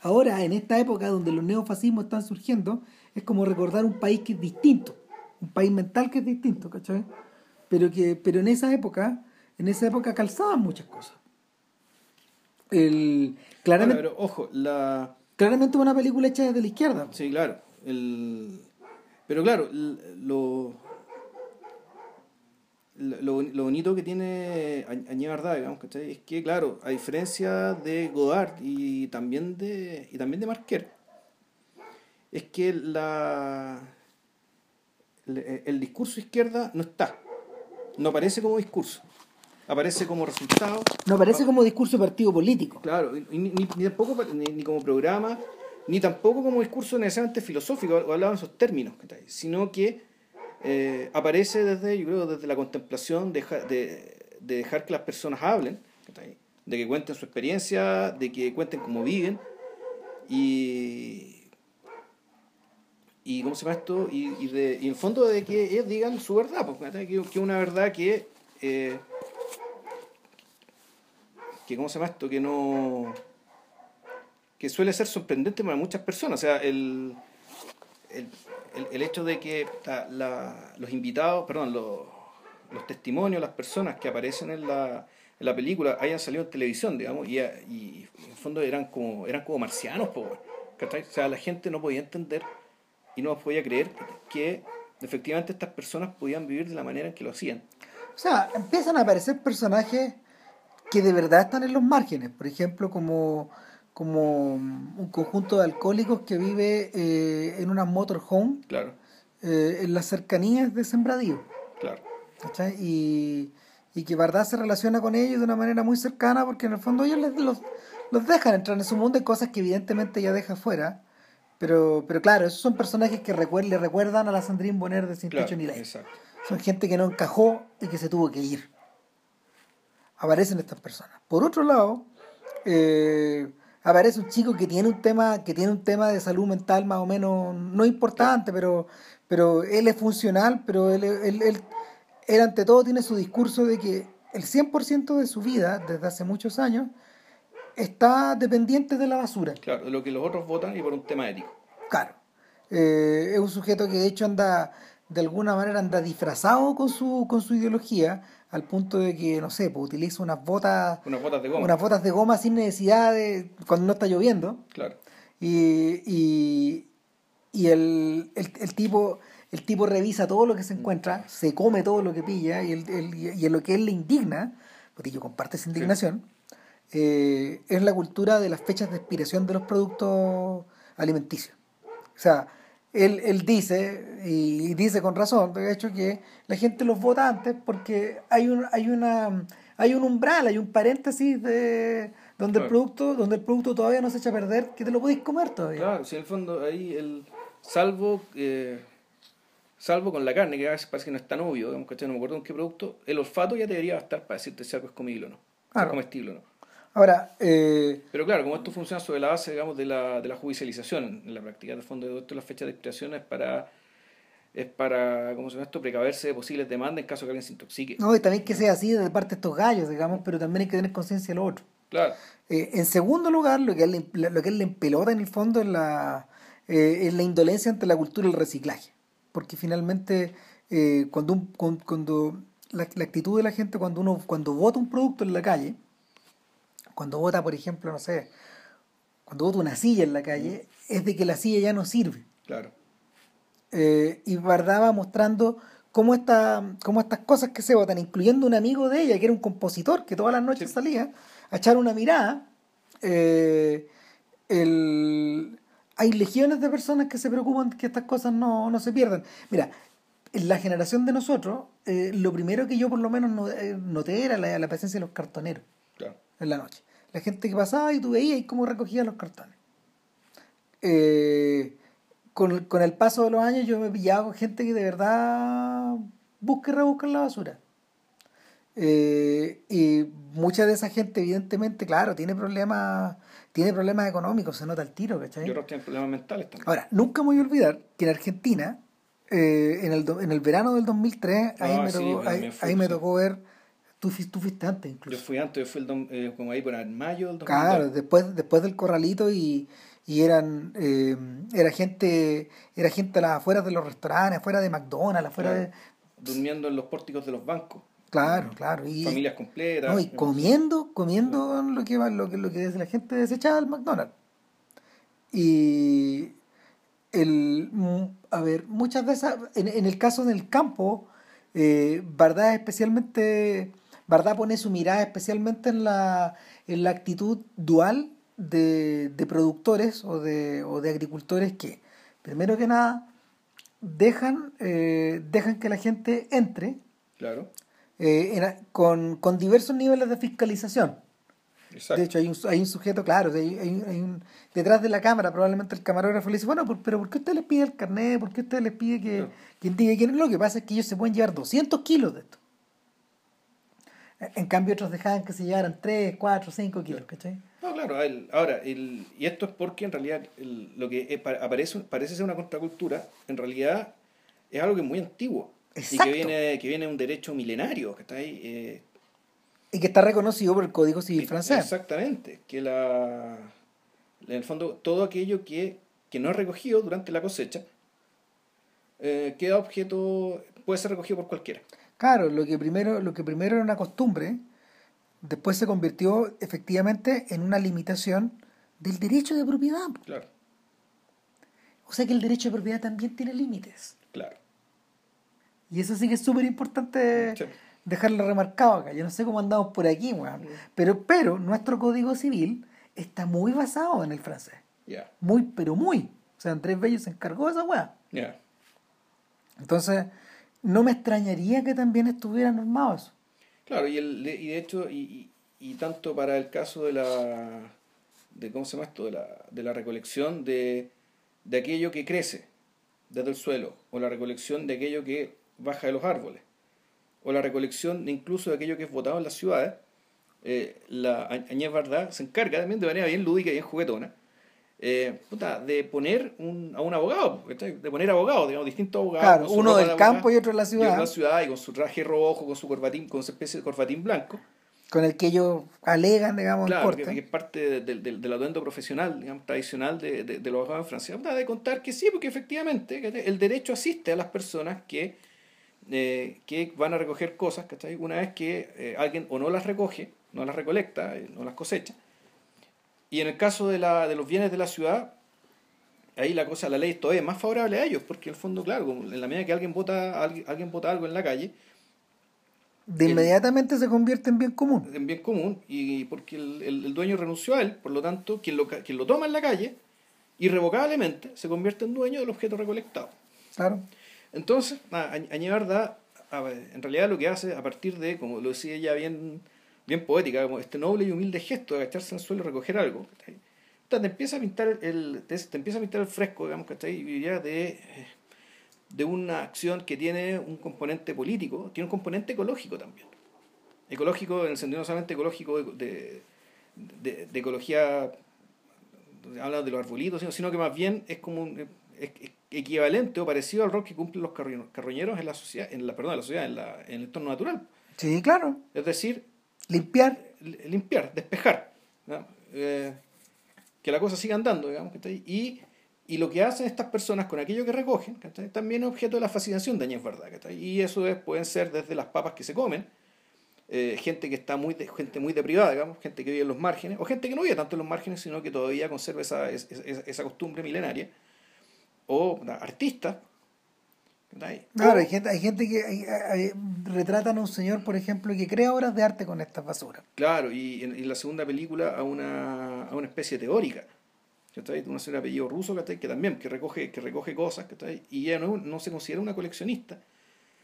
ahora en esta época donde los neofascismos están surgiendo es como recordar un país que es distinto un país mental que es distinto ¿cachai? pero que pero en esa época en esa época calzaban muchas cosas el, Ahora, claramente, pero ojo, la. claramente una película hecha desde la izquierda Sí, claro. El... Pero claro, lo, lo, lo bonito que tiene Añé Verdad, digamos, ¿cachai? Es que, claro, a diferencia de Godard y también de, y también de Marquer, es que la, el, el discurso izquierda no está. No aparece como discurso. Aparece como resultado no parece como discurso de partido político Claro, y ni, ni, ni tampoco ni, ni como programa, ni tampoco como discurso necesariamente filosófico, o hablado en esos términos, sino que eh, aparece desde, yo creo, desde la contemplación de, de, de dejar que las personas hablen, de que cuenten su experiencia, de que cuenten cómo viven, y, y ¿cómo se llama esto? Y, y, de, y en fondo de que ellos digan su verdad, ¿cachai? que que una verdad que... eh, que cómo se llama esto que no que suele ser sorprendente para muchas personas o sea el el, el, el hecho de que la- los invitados perdón los, los testimonios las personas que aparecen en la, en la película hayan salido en televisión digamos y, y en fondo eran como eran como marcianos po, ¿cachai? o sea la gente no podía entender y no podía creer que efectivamente estas personas podían vivir de la manera en que lo hacían O sea, empiezan a aparecer personajes que de verdad están en los márgenes. Por ejemplo, como, como un conjunto de alcohólicos que vive eh, en una motorhome claro eh, en las cercanías de Sembradío. claro ¿cachai? Y, y que verdad se relaciona con ellos de una manera muy cercana porque en el fondo ellos les- los, los dejan entrar en su mundo de cosas que evidentemente ella deja fuera. Pero, pero claro, esos son personajes que recuer- le recuerdan a la Sandrine Bonner de Sin claro Techo ni Ley. exacto Son gente que no encajó y que se tuvo que ir. Aparecen estas personas. Por otro lado, eh, aparece un chico que tiene un tema, que tiene un tema de salud mental más o menos, no importante, pero, pero él es funcional, pero él, él, él, él ante todo tiene su discurso de que el 100% de su vida, desde hace muchos años, está dependiente de la basura. Claro, de lo que los otros votan y por un tema ético. Claro. Eh, es un sujeto que de hecho anda, de alguna manera anda disfrazado con su, con su ideología, al punto de que, no sé, pues utiliza unas botas, Unas botas de goma. unas botas de goma sin necesidad de, cuando no está lloviendo. Claro. Y, y, y el, el, el tipo el tipo revisa todo lo que se encuentra, se come todo lo que pilla y, el, el- y en lo que él le indigna, porque yo comparte esa indignación, eh, es la cultura de las fechas de expiración de los productos alimenticios. O sea, él, él dice, y dice con razón, de hecho, que la gente los vota antes porque hay un, hay una hay un umbral, hay un paréntesis de donde el producto, donde el producto todavía no se echa a perder, que te lo podéis comer todavía. Claro, si en el fondo ahí el salvo eh, salvo con la carne, que a veces parece que no es tan obvio, digamos, ¿cachai? no me acuerdo en qué producto, el olfato ya debería bastar para decirte si algo es comible o no. Si es comestible o no. Ahora, eh, Pero claro, como esto funciona sobre la base, digamos, de la, de la judicialización en la práctica, el fondo de todo esto, la fecha de expiración es para, es para, ¿cómo se llama esto?, precaverse de posibles demandas en caso de que alguien se intoxique. no, y también que sea así de parte de estos gallos, digamos, pero también hay que tener conciencia de lo otro. Claro, Eh, en segundo lugar, lo que a él, le- lo que él le empelota en el fondo es la, eh, es la indolencia ante la cultura del reciclaje. Porque finalmente, eh, cuando, un- cuando la, la actitud de la gente cuando uno cuando vota un producto en la calle, cuando vota, por ejemplo, no sé, cuando vota una silla en la calle, es de que la silla ya no sirve. claro. Eh, y Bardá va mostrando cómo, esta, cómo estas cosas que se votan, incluyendo un amigo de ella, que era un compositor, que todas las noches Sí. salía a echar una mirada, eh, el- hay legiones de personas que se preocupan que estas cosas no, no se pierdan. Mira, en la generación de nosotros, eh, lo primero que yo por lo menos no- noté era la, la presencia de los cartoneros Claro. en la noche. La gente que pasaba y tú veías y cómo recogían los cartones. Eh, con, el- con el paso de los años yo me he pillado con gente que de verdad busca y rebusca en la basura. Eh, y mucha de esa gente, evidentemente, claro, tiene problemas, tiene problemas económicos, se nota el tiro, ¿cachai? Y otros tienen problemas mentales también. Ahora, nunca me voy a olvidar que en Argentina, eh, en, el, en el verano del 2003, ahí, Ah, me, sí, tocó, bueno, ahí, me fui, ahí me sí. tocó ver, tú, fuis- tú fuiste antes incluso. Yo fui antes, yo fui el dom- eh, como ahí por el mayo del 2002. Claro, después, después del corralito y, y eran eh, era gente era gente a las afueras de los restaurantes, afuera de McDonald's, afuera Claro. de Durmiendo en los pórticos de los bancos. claro, claro, y, Familias completas. no, y comiendo, comiendo lo que lo que lo que la gente desechaba del McDonald's. Y el a ver, muchas de esas en, en el caso del campo eh, Bardá especialmente Bardá pone su mirada especialmente en la en la actitud dual de, de productores o de, o de agricultores que primero que nada dejan eh, dejan que la gente entre Claro, eh, en- con, con diversos niveles de fiscalización. exacto. De hecho, hay un, hay un sujeto, claro, hay, hay- hay un, detrás de la cámara, probablemente el camarógrafo le dice, bueno, pero ¿por qué usted les pide el carnet? ¿Por qué usted les pide que, Claro. que indique quién es? Lo que pasa es que ellos se pueden llevar 200 kilos de esto. En cambio, otros dejaban que se llevaran 3, 4, 5 kilos, ¿cachai? No, claro, el- ahora, el, y esto es porque en realidad el- lo que eh, pa- aparece, parece ser una contracultura, en realidad es algo que es muy antiguo. Y Exacto. que viene, que viene de un derecho milenario, que está ahí. eh, Y que está reconocido por el Código Civil francés. Exactamente, que la, en el fondo todo aquello que, que no es recogido durante la cosecha eh, queda objeto, puede ser recogido por cualquiera. Claro, lo que primero, lo que primero era una costumbre, después se convirtió efectivamente en una limitación del derecho de propiedad. Claro, O sea que el derecho de propiedad también tiene límites. claro. Y eso sí que es súper importante Sí. dejarlo remarcado acá. Yo no sé cómo andamos por aquí, weón. Pero, pero nuestro código civil está muy basado en el francés. Ya, Muy, pero muy. O sea, Andrés Bello se encargó de esa weá. ya. Entonces, no me extrañaría que también estuviera normado eso. Claro, y, el, y de hecho, y, y, tanto para el caso de la, de ¿cómo se esto? De la, de la recolección de, de aquello que crece desde el suelo, o la recolección de aquello que baja de los árboles, o la recolección incluso de aquello que es botado en las ciudades, eh, la Añez Varda se encarga también de manera bien lúdica y bien juguetona eh, de poner un, a un abogado, de poner abogados, digamos, distintos abogados. Claro, uno del campo y otro de la ciudad. Y de la ciudad y con su traje rojo, con su corbatín, con su especie de corbatín blanco. Con el que ellos alegan, digamos, claro, que, que, es parte del, del, del atuendo profesional, digamos, tradicional de, de, de, los abogados en Francia. De contar que sí, porque efectivamente el derecho asiste a las personas que, eh, que van a recoger cosas, ¿cachai? Una vez que eh, alguien o no las recoge, no las recolecta, no las cosecha, y en el caso de, la, de los bienes de la ciudad, ahí la cosa, la ley todavía es más favorable a ellos, porque en el fondo, claro, en la medida que alguien vota, alguien, vota algo en la calle, de inmediatamente se convierte en bien común. En bien común, y porque el, el, dueño renunció a él, por lo tanto, quien lo, quien lo toma en la calle, irrevocablemente, se convierte en dueño del objeto recolectado. Claro. Entonces, Añevarda, en realidad lo que hace, a partir de, como lo decía ella bien bien poética, como este noble y humilde gesto de agacharse en el suelo y recoger algo. Te empieza a pintar el, te, empieza a pintar el fresco, digamos, ¿cachai? Y de, de una acción que tiene un componente político, tiene un componente ecológico también. Ecológico en el sentido no solamente ecológico de, de, de, ecología, habla de los arbolitos, sino, que más bien es como un, es, equivalente o parecido al rol que cumplen los carroñeros en la sociedad, en la, perdón, en la sociedad, en, la, en el entorno natural. Sí, claro. Es decir, Limpiar. Limpiar, despejar. Eh, que la cosa siga andando, digamos. Y, y lo que hacen estas personas con aquello que recogen también es objeto de la fascinación de Añez Verdad. Y eso es, pueden ser desde las papas que se comen, eh, gente que está muy, gente muy deprivada, digamos, gente que vive en los márgenes, o gente que no vive tanto en los márgenes, sino que todavía conserva esa, esa costumbre milenaria, o artistas Claro, hay gente, hay gente que retratan a un señor, por ejemplo, que crea obras de arte con esta basura. Claro, y en, la segunda película a una, a una especie teórica. Una señora de apellido ruso que también que recoge, que recoge cosas y ella no, no, se considera una coleccionista,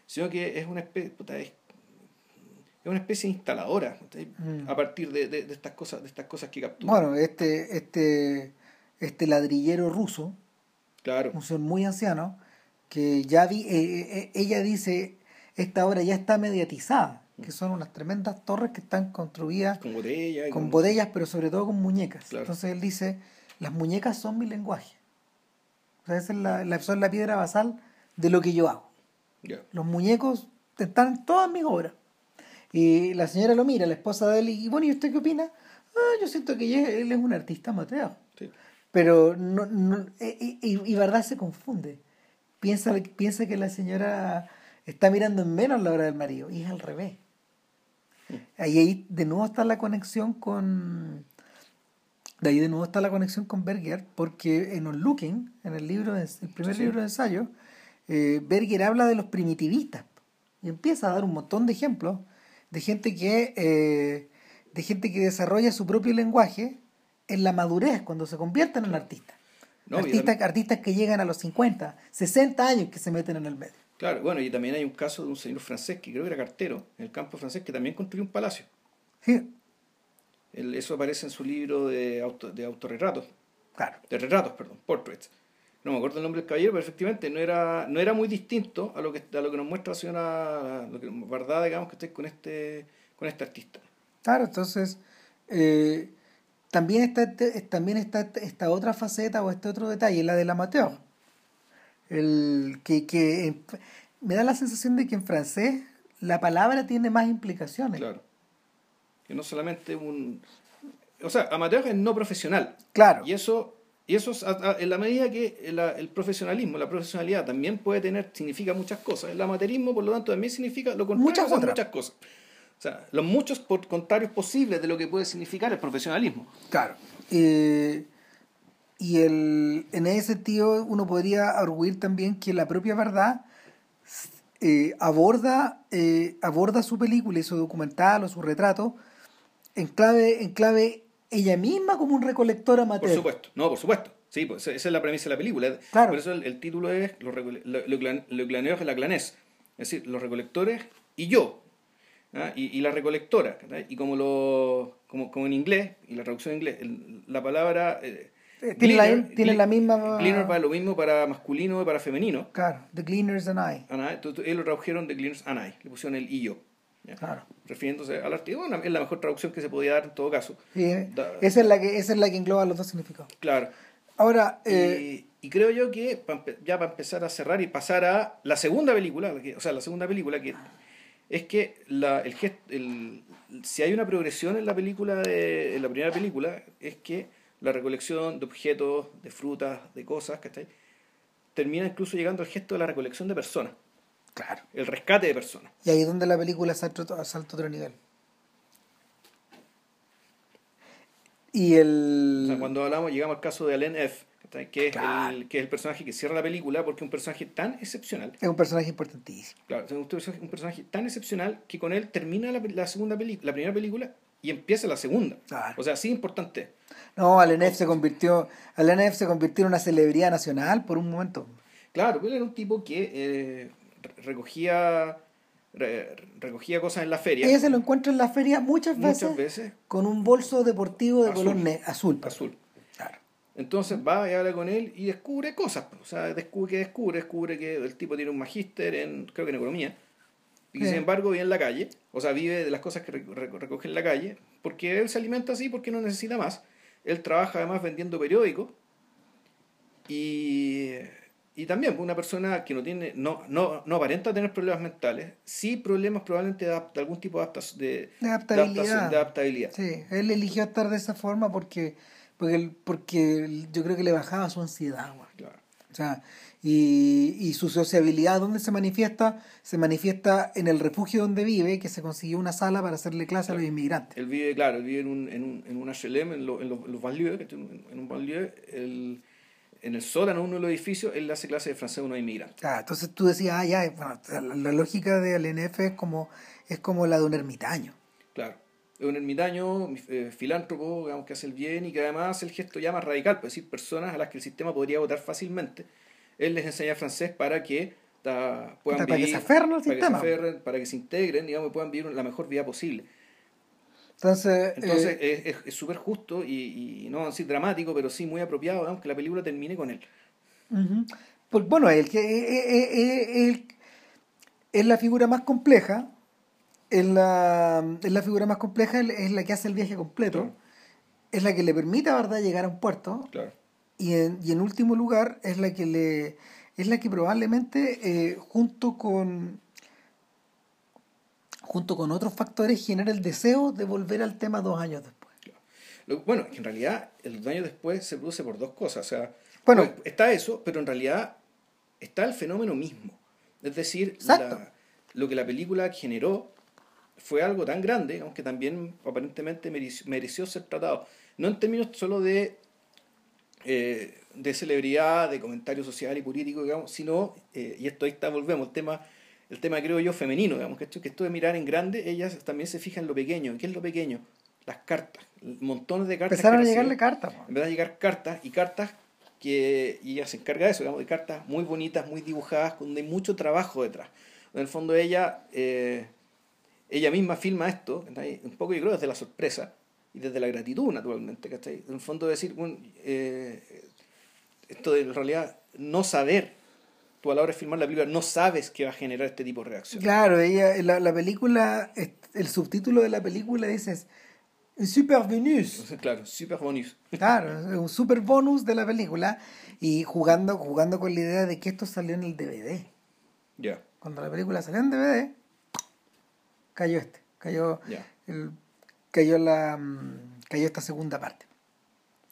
sino que es una especie, es, una especie de instaladora mm. a partir de, de, estas cosas, de estas cosas que captura. Bueno, este, este, este ladrillero ruso, claro. un señor muy anciano, que ya vi, eh, eh, eh, ella dice, esta obra ya está mediatizada, que son unas tremendas torres que están construidas con, botellas, con, botellas, pero sobre todo con muñecas. Entonces él dice, las muñecas son mi lenguaje. O sea, esa es la, la, son la piedra basal de lo que yo hago. Los muñecos están en todas mis obras. Y la señora lo mira, la esposa de él, y bueno, ¿y usted qué opina? Ah, yo siento que él es un artista Mateo. Pero no, no y, y, verdad se confunde piensa, piensa que la señora está mirando en menos la obra del marido, y es al revés. Ahí, ahí de nuevo está la conexión con. De ahí de nuevo está la conexión con Berger, porque en On Looking, en el libro el primer libro de ensayo, eh, Berger habla de los primitivistas y empieza a dar un montón de ejemplos de gente que eh, de gente que desarrolla su propio lenguaje en la madurez cuando se convierten en artistas artistas, artistas que llegan a los 50, 60 años que se meten en el medio. Claro, bueno, y también hay un caso de un señor francés que creo que era cartero en el campo francés que también construyó un palacio. Sí. eso aparece en su libro de, auto, de autorretratos. Claro. De retratos, perdón, portraits. No me acuerdo el nombre del caballero, pero efectivamente no era, no era muy distinto a lo que, a lo que nos muestra la señora lo que, digamos, que esté con este, con este artista. Claro, entonces, eh, también está, este, también está esta otra faceta o este otro detalle, la del amateur. El, que, que me da la sensación de que en francés la palabra tiene más implicaciones. Claro. Que no solamente un... O sea, amateur es no profesional. Claro. Y eso, y eso en la medida que el, profesionalismo, la profesionalidad también puede tener, significa muchas cosas. El amateurismo, por lo tanto, también significa lo contrario muchas, muchas cosas. O sea, los muchos contrarios posibles de lo que puede significar el profesionalismo. Claro. Eh, y el, en ese sentido uno podría arguir también que la propia verdad eh, aborda, eh, aborda su película y su documental o su retrato en clave, en clave ella misma como un recolector amateur. Por supuesto, no, por supuesto. Sí, pues esa es la premisa de la película. Claro. Por eso el, título es lo, de la clanés. Es decir, los recolectores y yo, ¿ah? y, y, la recolectora. Y como, lo, como, como en inglés, y la traducción en inglés, la palabra... Eh, tiene, la, tiene la misma... Gleaner para lo mismo para masculino y para femenino. Claro, The Gleaners and I. And I. Entonces, ellos lo tradujeron The Gleaners and I, le pusieron el y yo. ¿ya? Claro. refiriéndose al artículo, es la mejor traducción que se podía dar en todo caso. Sí, eh. Da- esa, es la que, esa es la que engloba los dos significados. Claro. Ahora, eh, y, y creo yo que ya para empezar a cerrar y pasar a la segunda película, o sea, la segunda película que es que la, el, gest- el- si hay una progresión en la película de, en la primera película es que la recolección de objetos, de frutas, de cosas, ¿cachai? termina incluso llegando al gesto de la recolección de personas, claro. el rescate de personas. Y ahí es donde la película salta, otro- salta otro nivel. Y el... O sea, cuando hablamos, llegamos al caso de Alain F., que es, Claro. el, que es el personaje que cierra la película porque es un personaje tan excepcional Es un personaje importantísimo. Claro, es un personaje, un personaje tan excepcional que con él termina la, la segunda la primera película y empieza la segunda. Claro. O sea, sí importante. No, Alenef se convirtió, Alenef se convirtió en una celebridad nacional por un momento. Claro, él era un tipo que eh, re- recogía re- recogía cosas en la feria. Ella se lo encuentra en la feria muchas veces, muchas veces con un bolso deportivo de Azul. color azul. azul. Claro. Entonces va y habla con él y descubre cosas. O sea, descubre que descubre, descubre que el tipo tiene un magíster en, creo que en economía. Y Sí. sin embargo vive en la calle. O sea, vive de las cosas que reco- reco- recoge en la calle. Porque él se alimenta así porque no necesita más. Él trabaja además vendiendo periódicos. Y, y también una persona que no tiene no, no, no aparenta tener problemas mentales. Sí problemas probablemente de, algún tipo de, adaptación de, adaptabilidad. De adaptabilidad. Sí, él eligió estar de esa forma porque, porque, él- porque yo creo que le bajaba su ansiedad. Claro. O sea, y, y su sociabilidad, ¿dónde se manifiesta? Se manifiesta en el refugio donde vive, que se consiguió una sala para hacerle clase a los inmigrantes. Él vive, claro, él vive en un, en un, en un HLM, en, lo- en, los- en los banlieues, en un banlieue, el- en el sótano uno de los edificios, él hace clase de francés a unos inmigrantes. Ah, entonces tú decías, ah, ya, bueno, la, la lógica del NF es como, es como la de un ermitaño. Claro. Es un ermitaño, eh, filántropo, digamos, que hace el bien y que además hace el gesto ya más radical, es decir, personas a las que el sistema podría votar fácilmente. Él les enseña francés para que ta, puedan Para que vivir, se aferren al para que se sistema. aferren, para que se integren, digamos, y puedan vivir la mejor vida posible. Entonces, Entonces eh, es- es súper justo y, y no así dramático, pero sí muy apropiado, que la película termine con él. Pues, bueno, el que eh, eh, eh, es la figura más compleja, es la, es la figura más compleja, es la que hace el viaje completo, Claro. es la que le permite a verdad llegar a un puerto, Claro. y en, y en último lugar es la que le es la que probablemente eh, junto con junto con otros factores genera el deseo de volver al tema dos años después bueno, es que en realidad el daño después se produce por dos cosas. O sea, Bueno. pues, está eso, pero en realidad está el fenómeno mismo. Es decir, la- lo que la película generó fue algo tan grande, digamos, que también aparentemente mereció, mereció ser tratado. No en términos solo de, eh, de celebridad, de comentario social y político, digamos, sino, eh, y esto ahí está, volvemos, el tema, el tema creo yo femenino, digamos, que esto, que esto de mirar en grande, ellas también se fijan en lo pequeño. ¿Qué es lo pequeño? Las cartas, montones de cartas. empezaron a llegarle cartas. Empezaron a llegar cartas y cartas que y ella se encarga de eso, digamos, de cartas muy bonitas, muy dibujadas, donde hay mucho trabajo detrás. En el fondo ella, eh, ella misma filma esto, ¿cachai? un poco yo creo desde la sorpresa y desde la gratitud naturalmente, ¿cachai? En el fondo decir, bueno, eh, esto de en realidad no saber, tú a la hora de filmar la película no sabes que va a generar este tipo de reacción. claro ella la, la película el subtítulo de la película dice es un super bonus claro, super bonus. claro un super bonus de la película y jugando jugando con la idea de que esto salió en el DVD Ya, cuando la película salió en DVD cayó este cayó el- cayó la mm, cayó esta segunda parte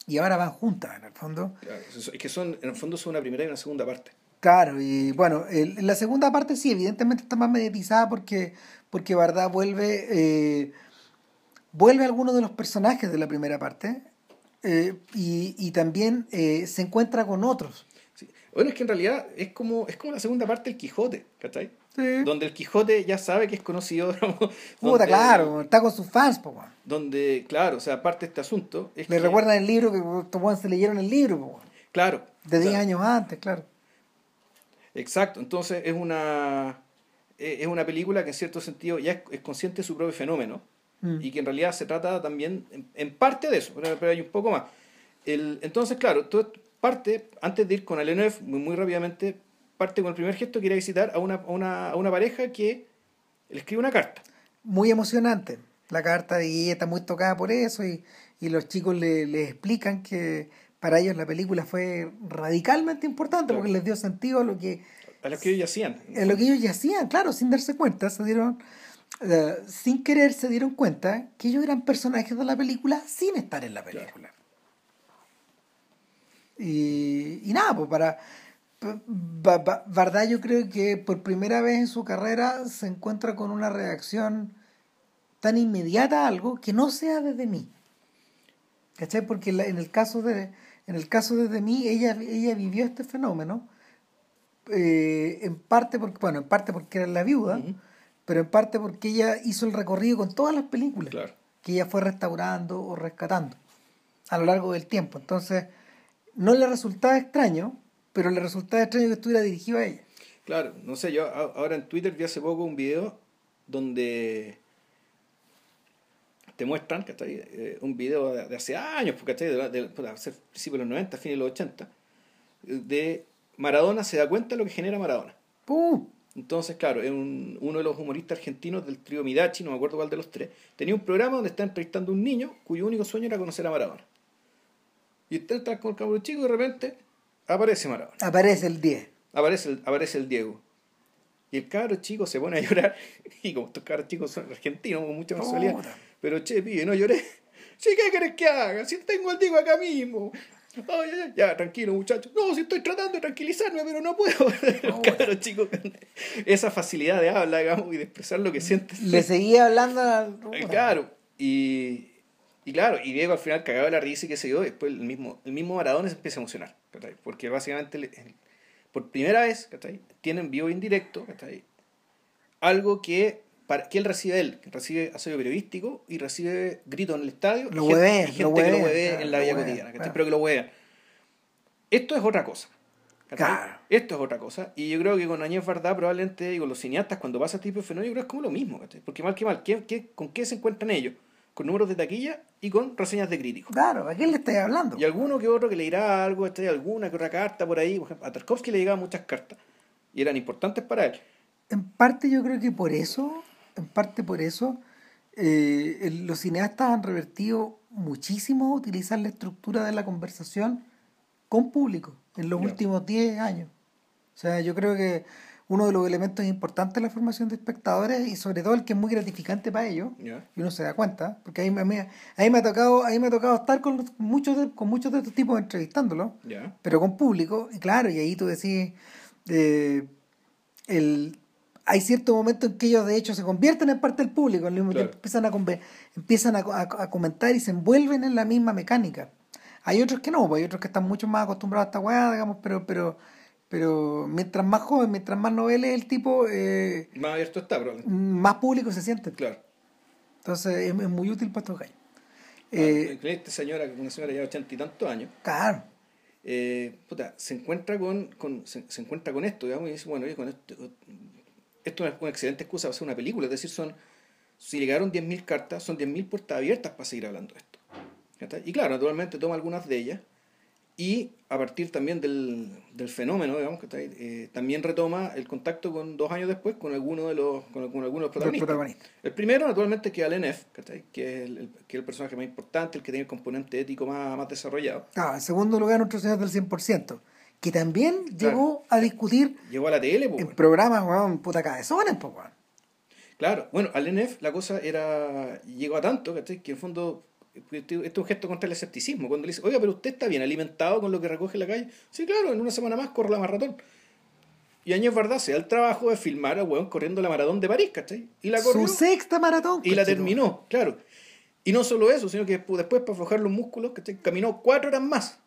y ahora van juntas en el fondo claro. Es que son, en el fondo son una primera y una segunda parte. Claro y bueno el- la segunda parte sí evidentemente está más mediatizada porque porque verdad vuelve eh, vuelve algunos de los personajes de la primera parte eh, y, y también eh, se encuentra con otros Sí. Bueno, es que en realidad es como, es como la segunda parte del Quijote, ¿cachai? sí. Donde el Quijote ya sabe que es conocido, Puta, donde- claro está con sus fans po. Donde, claro, o sea, aparte de este asunto, es le que- recuerdan el libro que se leyeron el libro po. Claro. de o 10 sea, años antes claro Exacto, entonces es una, es es una película que en cierto sentido ya es, es consciente de su propio fenómeno Mm. y que en realidad se trata también en, en parte de eso, pero, pero hay un poco más. El, entonces, claro, todo parte, antes de ir con Alenef, muy, muy rápidamente, parte con el primer gesto que ir a visitar a una, a una, a una pareja que le escribe una carta. muy emocionante. La carta de está muy tocada por eso y, y los chicos le, le explican que para ellos la película fue radicalmente importante porque les dio sentido a lo que a lo que ellos hacían. a lo que ellos ya hacían claro sin darse cuenta se dieron eh, sin querer se dieron cuenta que ellos eran personajes de la película sin estar en la película. Y, y nada pues para verdad yo creo que por primera vez en su carrera se encuentra con una reacción tan inmediata a algo que no sea desde mí. ¿cachai? porque en el caso de en el caso de mí, ella, ella vivió este fenómeno, eh, en parte porque, bueno, en parte porque era la viuda, pero en parte porque ella hizo el recorrido con todas las películas que ella fue restaurando o rescatando a lo largo del tiempo. Entonces, no le resultaba extraño, pero le resultaba extraño que estuviera dirigido a ella. Claro, no sé, yo ahora en Twitter vi hace poco un video donde te muestran, ¿cachai? Eh, un video de, hace años, ¿cachai? De, de, de, principios de los 90, fines de los 80, de Maradona se da cuenta de lo que genera Maradona. Entonces, claro, es uno de los humoristas argentinos del trío Midachi, no me acuerdo cuál de los tres, tenía un programa donde está entrevistando a un niño cuyo único sueño era conocer a Maradona. Y está, con el cabro chico y de repente aparece Maradona. Aparece el 10. Aparece el, aparece el Diego. Y el cabro chico se pone a llorar. Y como estos cabros chicos son argentinos con mucha más pero che, pibe, no lloré. Sí, ¿qué querés que haga? Si tengo al Diego acá mismo. ya, tranquilo, muchachos. No, si estoy tratando de tranquilizarme, pero no puedo. claro, chicos, esa facilidad de habla, digamos, y de expresar lo que sientes. Le seguía hablando. Eh, claro, y, y claro, y Diego al final cagaba la risa y qué sé yo, después el mismo, el mismo Maradona se empieza a emocionar, porque básicamente por primera vez tienen vivo indirecto algo que para que él recibe él, recibe asedio periodístico y recibe grito en el estadio. Lo hueve, gente, gente que lo hueve en la vida cotidiana, pero que lo huevean. Esto es otra cosa. Claro. Esto es otra cosa. Y yo creo que con Añez Verdad, probablemente, y con los cineastas, cuando pasa este tipo de fenómeno, yo creo que es como lo mismo. Porque mal que mal, ¿qué, qué, con qué se encuentran ellos? Con números de taquilla y con reseñas de críticos. Claro, ¿a quién le estoy hablando? Y alguno que otro que le dirá algo, alguna que otra carta por ahí. Por ejemplo, a Tarkovsky le llegaban muchas cartas. Y eran importantes para él. En parte yo creo que por eso en parte por eso, eh, los cineastas han revertido muchísimo utilizar la estructura de la conversación con público en los últimos 10 años. O sea, yo creo que uno de los elementos importantes de la formación de espectadores y sobre todo el que es muy gratificante para ellos y uno se da cuenta porque ahí me, ahí me ha tocado ahí me ha tocado estar con muchos de, con muchos de estos tipos entrevistándolos pero con público y claro y ahí tú decís eh, el hay ciertos momentos en que ellos de hecho se convierten en parte del público, al mismo tiempo empiezan, a, empiezan a, comentar y se envuelven en la misma mecánica. Hay otros que no, pues hay otros que están mucho más acostumbrados a esta weá, digamos, pero, pero, pero mientras más joven, mientras más novel es el tipo, eh, más abierto está, bro. más público se siente. Claro. Entonces es, muy útil para estos gallos. Eh, esta señora, una señora ya de ochenta y tantos años. Claro. Eh, puta, se encuentra con, con se, encuentra con esto, digamos, y dice, bueno, con esto, esto es una excelente excusa para hacer una película. Es decir, son si llegaron 10.000 cartas, son 10.000 puertas abiertas para seguir hablando de esto. Y claro, naturalmente toma algunas de ellas y a partir también del, del fenómeno, digamos, eh, también retoma el contacto con dos años después con alguno de los, con, algunos de los protagonistas. El primero, naturalmente, que es Alenef, que es el, que es el personaje más importante, el que tiene el componente ético más, más desarrollado. Ah, en segundo lugar, nuestro señor del 100% que también llegó a discutir. Llegó a la tele, En programas, weón, puta cabezones, pues, weón. Claro, bueno, al NF la cosa era. llegó a tanto, ¿cachai? Que en el fondo. Este es un gesto contra el escepticismo. Cuando le dice, oiga, pero usted está bien alimentado con lo que recoge en la calle. Sí, claro, en una semana más corre la maratón. Y años verdad se da el trabajo de filmar a weón corriendo la maratón de París, ¿cachai? Y la corrió. Su sexta maratón. Y la terminó, claro. Y no solo eso, sino que después, para aflojar los músculos, ¿cachai? Caminó cuatro horas más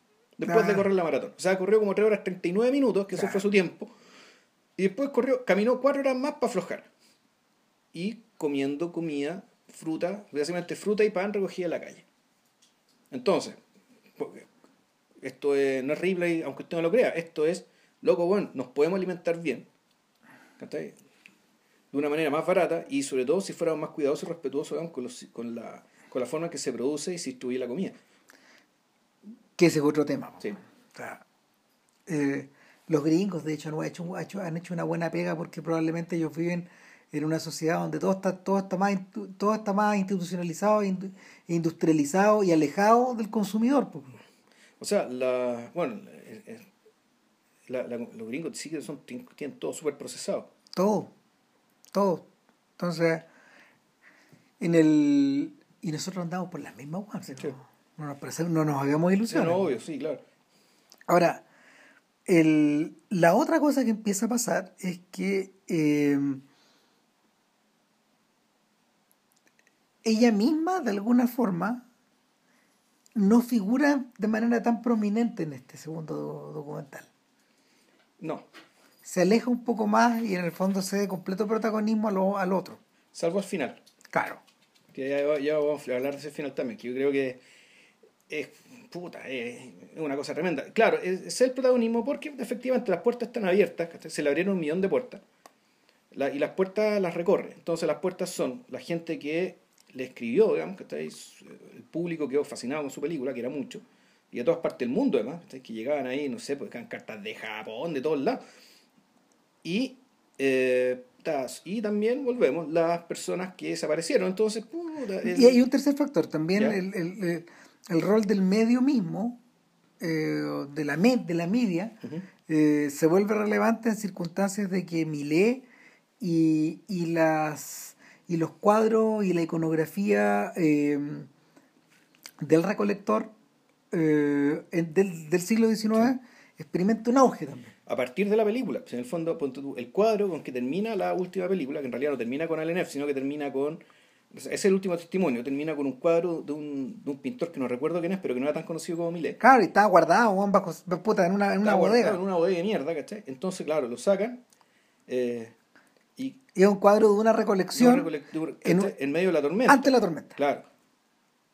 después de correr la maratón. O sea, corrió como 3 horas 39 minutos, que eso fue su tiempo. Y después corrió, caminó 4 horas más para aflojar. Y comiendo comida, fruta, básicamente fruta y pan recogida en la calle. Entonces, esto es, no es Ripley, aunque usted no lo crea, esto es, loco, bueno, nos podemos alimentar bien. De una manera más barata y sobre todo si fuéramos más cuidadosos y respetuosos con, con, la, con la forma en que se produce y se distribuye la comida que ese es otro tema. Eh, los gringos, de hecho, han hecho, han hecho una buena pega porque probablemente ellos viven en una sociedad donde todo está, todo está, más, todo está más institucionalizado industrializado y alejado del consumidor. O sea, la, bueno, eh, eh, la, los gringos sí que son, tienen todo súper procesado. Todo, todo. Entonces, en el... Y nosotros andamos por las mismas no, nos no nos habíamos ilusionado. no, obvio, sí, claro. Ahora, el, la otra cosa que empieza a pasar es que eh, ella misma, de alguna forma, no figura de manera tan prominente en este segundo documental. No. Se aleja un poco más y en el fondo se da completo protagonismo al otro. Salvo al final. Claro. ya, ya, vamos a hablar de ese final también, que yo creo que es, puta, es una cosa tremenda. Claro, es, el protagonismo porque efectivamente las puertas están abiertas, se le abrieron un millón de puertas. y las puertas las recorre. Entonces las puertas son la gente que le escribió, digamos, que estáis, el público quedó fascinado con su película, que era mucho, y de todas partes del mundo, además, que llegaban ahí, no sé, pues eran cartas de Japón, de todos lados. Y, eh, y también volvemos, las personas que desaparecieron. Entonces, Y hay un tercer factor, también el, el, el, rol del medio mismo, eh, de, la de la media, eh, se vuelve relevante en circunstancias de que Milé y, y las y los cuadros y la iconografía eh, del recolector eh, del, siglo XIX experimenta un auge también. A partir de la película, pues, en el fondo, el cuadro con que termina la última película, que en realidad no termina con Alenef, sino que termina con. Es el último testimonio, termina con un cuadro de un, de un pintor que no recuerdo quién es, pero que no era tan conocido como Millet. Claro, y estaba guardado bajo, puta, en una, en una bodega. En una bodega de mierda, ¿cachai? Entonces, claro, lo sacan. Eh, y es un cuadro de una recolección en, medio de la tormenta. Antes de la tormenta. Claro.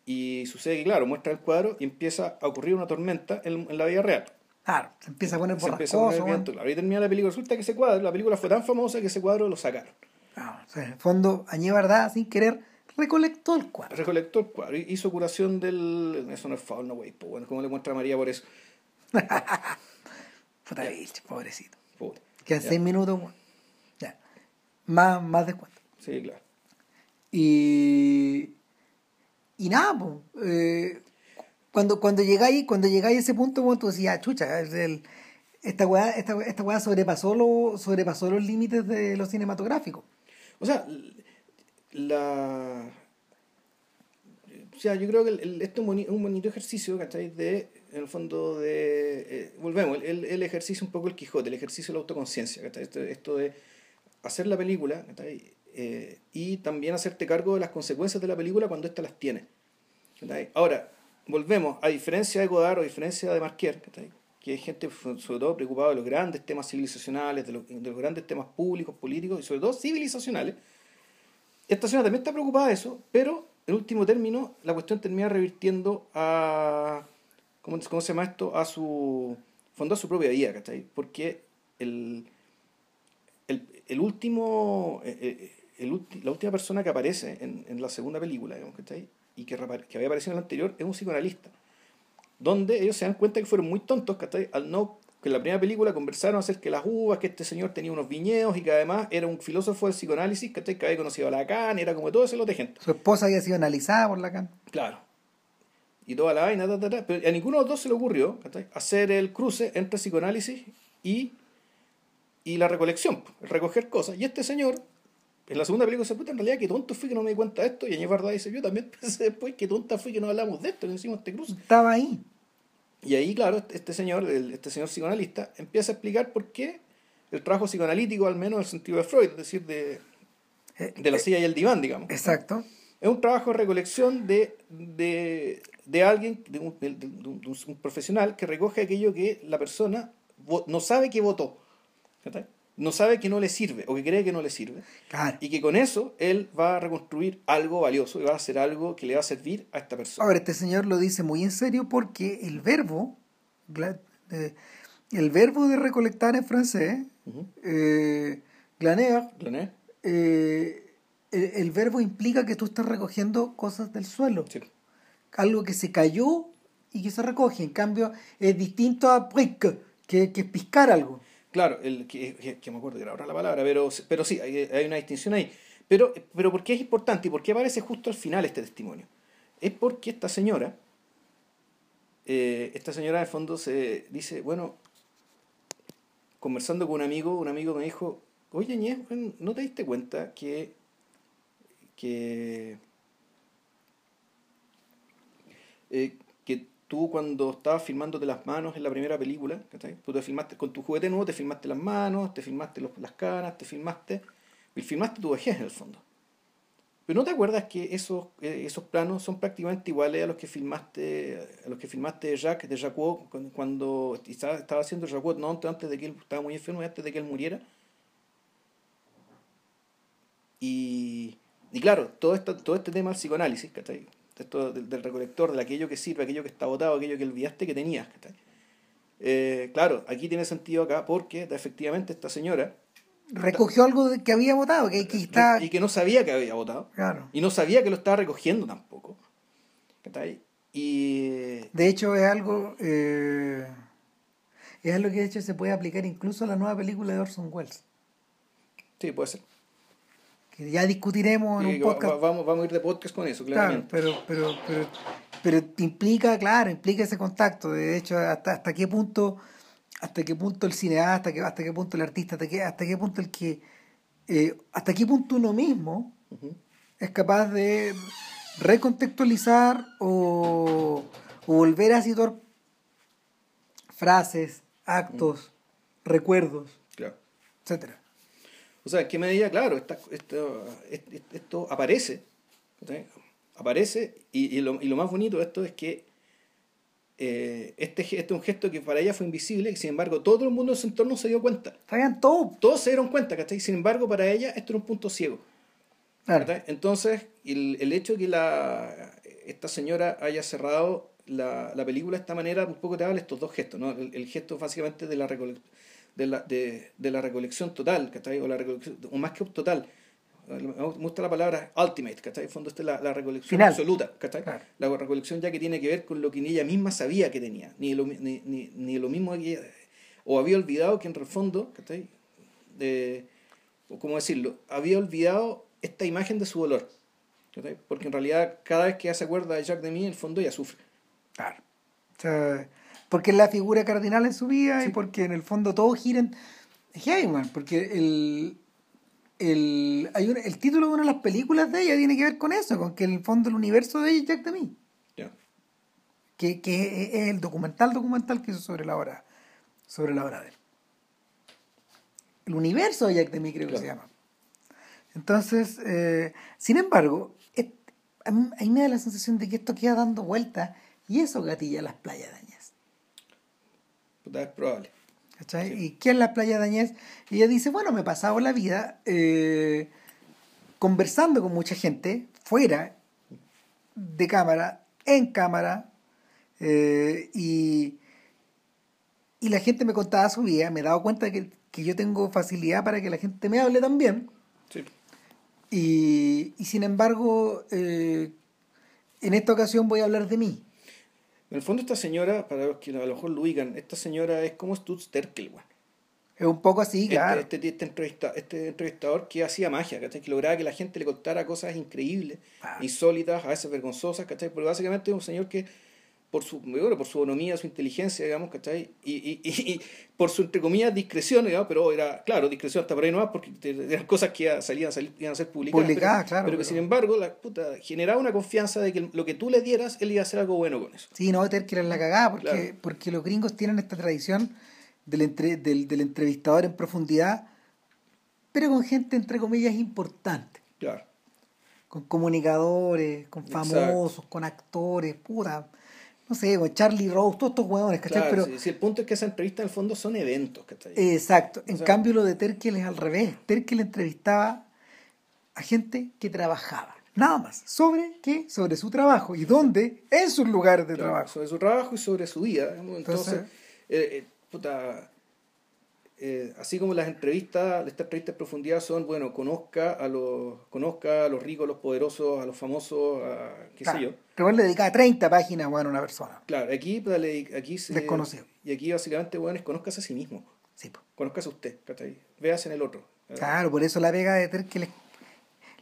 Y sucede que, claro, muestra el cuadro y empieza a ocurrir una tormenta en, la vida real. Claro, se empieza a poner borrascoso. Se viento, claro. Y termina la película. Resulta que ese cuadro, la película fue tan famosa que ese cuadro lo sacaron. O sea, en el fondo, Añé Verdad, sin querer, recolectó el cuadro. Recolectó el cuadro. Hizo curación del... Eso no es faul, no, güey. Pues bueno, ¿cómo le muestra a María por eso? Puta bicho, pobrecito. Puta. Quedan seis minutos, más, más descuento. Sí, claro. Y, y nada, pues, cuando, cuando llegáis, cuando llegáis a ese punto, pues, tú decías, ah, chucha, el, esta weá, esta, esta sobrepasó, lo, sobrepasó los límites de lo cinematográfico. O sea, la... O sea, yo creo que esto es un bonito ejercicio, ¿cachai? De, en el fondo, de... Eh, volvemos, el, el, ejercicio un poco el Quijote, el ejercicio de la autoconciencia, ¿cachai? Esto, esto de hacer la película eh, y también hacerte cargo de las consecuencias de la película cuando ésta las tiene. Ahora, volvemos, a diferencia de Godard o a diferencia de Marquier, que hay gente sobre todo preocupada de los grandes temas civilizacionales, de los, de los grandes temas públicos, políticos y sobre todo civilizacionales, esta señora también está preocupada de eso, pero en último término la cuestión termina revirtiendo a, ¿cómo, se llama esto? A su, fondo a su propia vida, Porque el, el último, eh, eh, el, la última persona que aparece en, en la segunda película, digamos, ahí, y que, que había aparecido en la anterior, es un psicoanalista. Donde ellos se dan cuenta que fueron muy tontos, que al no que en la primera película conversaron acerca de las uvas, que este señor tenía unos viñedos y que además era un filósofo del psicoanálisis que había conocido a Lacan, era como todo ese lote de gente. Su esposa había sido analizada por Lacan. Claro. Y toda la vaina, pero a ninguno de los dos se le ocurrió hacer el cruce entre psicoanálisis y y la recolección, recoger cosas. Y este señor, en la segunda película se puta, en realidad qué tonto fui que no me di cuenta de esto. Y Añez Verdad dice, yo también pensé después qué tonta fui que no hablamos de esto, que hicimos este cruce. Estaba ahí. Y ahí, claro, este señor, este señor psicoanalista, empieza a explicar por qué el trabajo psicoanalítico, al menos en el sentido de Freud, es decir, de, eh, de la silla y el diván, digamos. Exacto. Es un trabajo de recolección de, de, de alguien, de un, de un, profesional que recoge aquello que la persona no sabe que votó no sabe que no le sirve o que cree que no le sirve. Y que con eso él va a reconstruir algo valioso y va a hacer algo que le va a servir a esta persona. Ahora, este señor lo dice muy en serio porque el verbo, eh, el verbo de recolectar en francés, eh, glaner, eh, el, verbo implica que tú estás recogiendo cosas del suelo. Algo que se cayó y que se recoge. En cambio, es distinto a que, que piscar algo. Claro, el, que, me acuerdo que era ahora la palabra, pero, pero sí, hay, una distinción ahí. Pero, pero ¿por qué es importante y por qué aparece justo al final este testimonio? Es porque esta señora, eh, esta señora el fondo se dice, bueno, conversando con un amigo, un amigo me dijo, oye Ñez, ¿no te diste cuenta que, que, eh, tú cuando estabas filmándote las manos en la primera película, tú te filmaste con tu juguete nuevo, te filmaste las manos, te filmaste los, las caras, te filmaste, y filmaste tu vejez en el fondo. Pero no te acuerdas que esos, eh, esos planos son prácticamente iguales a los que filmaste, a los que filmaste de Jacques, de Jacques cuando estaba, haciendo Jacques no antes de que él estaba muy enfermo y antes de que él muriera. Y, y claro, todo, esto, todo este tema del psicoanálisis, ¿cachai? Esto del, recolector, de aquello que sirve, aquello que está botado, aquello que olvidaste que tenías. Eh, claro, aquí tiene sentido acá porque efectivamente esta señora recogió algo que había votado, que, que está... Y que no sabía que había votado. Claro. Y no sabía que lo estaba recogiendo tampoco. Y... De hecho, es algo... Eh, es algo que de hecho se puede aplicar incluso a la nueva película de Orson Welles. Sí, puede ser. Que ya discutiremos en un podcast. vamos, vamos a ir de podcast con eso, claramente. Claro, pero, pero, pero, pero implica, claro, implica ese contacto. De hecho, hasta, hasta qué punto hasta qué punto el cineasta, hasta qué punto el artista, hasta qué, hasta qué punto el que, eh, hasta qué punto uno mismo es capaz de recontextualizar o, volver a situar frases, actos, recuerdos, claro. etcétera. O sea, en qué medida, claro, esto, esto, aparece, aparece, y, lo, y lo más bonito de esto es que eh, este, este es un gesto que para ella fue invisible, y sin embargo todo el mundo en su entorno se dio cuenta. todo. Todos se dieron cuenta, ¿cachai? Sin embargo, para ella esto era un punto ciego. Entonces, el, el, hecho de que la, esta señora haya cerrado la, la, película de esta manera, un poco te habla de estos dos gestos, ¿no? El, gesto básicamente de la, de la, de, de la recolección total, ¿cachai? O, la recolección, o más que total, me gusta la palabra ultimate, ¿cachai? En fondo esta es la, la recolección absoluta, ¿cachai? La recolección ya que tiene que ver con lo que ella misma sabía que tenía, ni lo, ni, ni, ni lo mismo que o había olvidado que en el fondo, ¿cachai? De, o cómo decirlo, había olvidado esta imagen de su dolor, ¿cachai? Porque en realidad cada vez que ella se acuerda de Jack de mí, en el fondo ella sufre. Claro. O sea, porque es la figura cardinal en su vida y porque en el fondo todo gira en... Es porque el el, hay el título de una de las películas de ella tiene que ver con eso, con que en el fondo el universo de ella es Jack Demi. Que, que, es el documental documental que hizo sobre la obra, sobre la obra de él. El universo de Jack Demi creo que se llama. Entonces, eh, sin embargo, a mí me da la sensación de que esto queda dando vueltas y eso gatilla las playas dañas. Es probable. ¿Y qué es la playa de Añez? Y ella dice, bueno, me he pasado la vida eh, conversando con mucha gente, fuera de cámara, en cámara, eh, y, y la gente me contaba su vida, me he dado cuenta que, que yo tengo facilidad para que la gente me hable también. Sí. Y, y sin embargo, eh, en esta ocasión voy a hablar de mí. En el fondo esta señora, para los que a lo mejor lo ubican, esta señora es como Stutz Terkel, Es un poco así, este, claro. Este, este, este, entrevistador que hacía magia, ¿cachai? Que lograba que la gente le contara cosas increíbles, insólitas, a veces vergonzosas, ¿cachai? Porque básicamente es un señor que por su, por su economía, su inteligencia, digamos, ¿cachai? Y, y, y, por su, entre comillas, discreción, digamos, pero era, claro, discreción hasta por ahí nomás, porque eran cosas que salían, salían iban a ser publicadas. Publicadas, pero, claro. Pero que sin embargo, la puta, generaba una confianza de que lo que tú le dieras, él iba a hacer algo bueno con eso. Sí, no, tener que la cagada, porque, porque los gringos tienen esta tradición del, entre, del, del entrevistador en profundidad, pero con gente, entre comillas, importante. Claro. Con comunicadores, con famosos, con actores, puta no sé, con Charlie Rose, todos estos huevones, ¿cachai? Pero, si, el punto es que esa entrevista en el fondo son eventos, ¿cachai? Exacto. En cambio, lo de Terkel es al revés. Terkel entrevistaba a gente que trabajaba. Nada más. ¿Sobre qué? Sobre su trabajo. ¿Y dónde? En sus lugares de trabajo. Sobre su trabajo y sobre su vida. Entonces, eh, eh, puta, eh, así como las entrevistas, estas entrevistas de profundidad son, bueno, conozca a los, conozca a los ricos, a los poderosos, a los famosos, a qué sé yo. Pero le dedica 30 páginas, bueno, a una persona. Claro, aquí, aquí Desconocido. Y aquí básicamente, bueno, es conozcas a sí mismo. Sí, conozcase usted, ¿cachai? Véase en el otro. Claro, por eso la pega de Terkel es,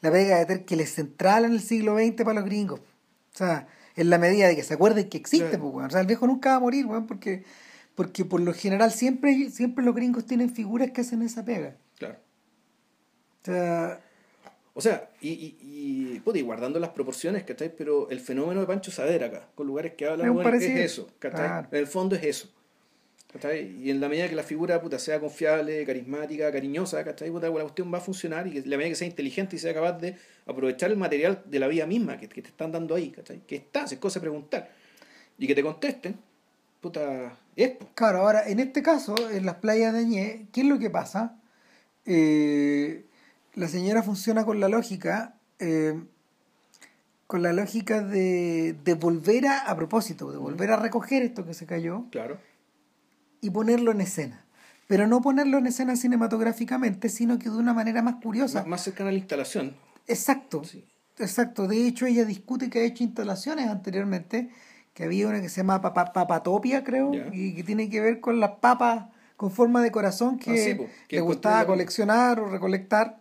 la pega de Terkel es central en el siglo XX para los gringos. O sea, en la medida de que se acuerden que existe, Claro. pues, weón. O sea, el viejo nunca va a morir, weón, porque, porque por lo general siempre, siempre los gringos tienen figuras que hacen esa pega. Claro. O sea, O sea, y, y, y, puta, y guardando las proporciones, ¿cachai? Pero el fenómeno de Pancho Sadera acá, con lugares que hablan, Es bueno, eso, ¿cachai? Claro. En el fondo es eso. ¿cachai? Y en la medida que la figura puta, sea confiable, carismática, cariñosa, ¿cachai? Puta, la cuestión va a funcionar y que la medida que sea inteligente y sea capaz de aprovechar el material de la vida misma que, que te están dando ahí, ¿cachai? Que está, si es cosa de preguntar. Y que te contesten, puta, es. Claro, ahora, en este caso, en las playas de Añé, ¿qué es lo que pasa? Eh, la señora funciona con la lógica, eh, con la lógica de, de volver a, a propósito, de volver a recoger esto que se cayó Claro. y ponerlo en escena. Pero no ponerlo en escena cinematográficamente, sino que de una manera más curiosa. Más, más cercana a la instalación. Exacto, Sí. exacto. De hecho, ella discute que ha hecho instalaciones anteriormente, que había una que se llama Papa- Papatopia, creo, y que tiene que ver con las papas con forma de corazón que, Ah, sí, po, que le gustaba encontré la- coleccionar o recolectar.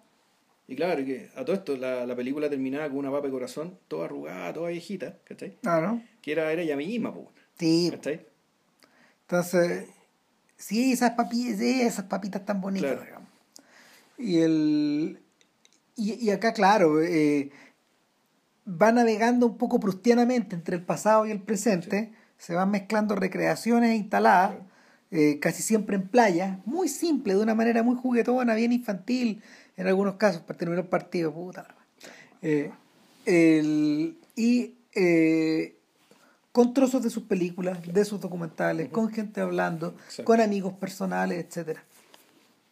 Y claro, que a todo esto la, la película terminaba con una papa de corazón, toda arrugada, toda viejita, ¿cachai? Claro. Que era, era ella misma, po, Sí, ¿cachai? entonces, sí, esas, papi, sí, esas papitas tan bonitas, Claro. digamos. Y, el, y, y acá, claro, eh, va navegando un poco prustianamente entre el pasado y el presente, se van mezclando recreaciones instaladas, eh, casi siempre en playa, muy simple, de una manera muy juguetona, bien infantil, en algunos casos, para terminar el partido, puta. Eh, el- y eh, con trozos de sus películas, de sus documentales, con gente hablando, Exacto. con amigos personales, etcétera.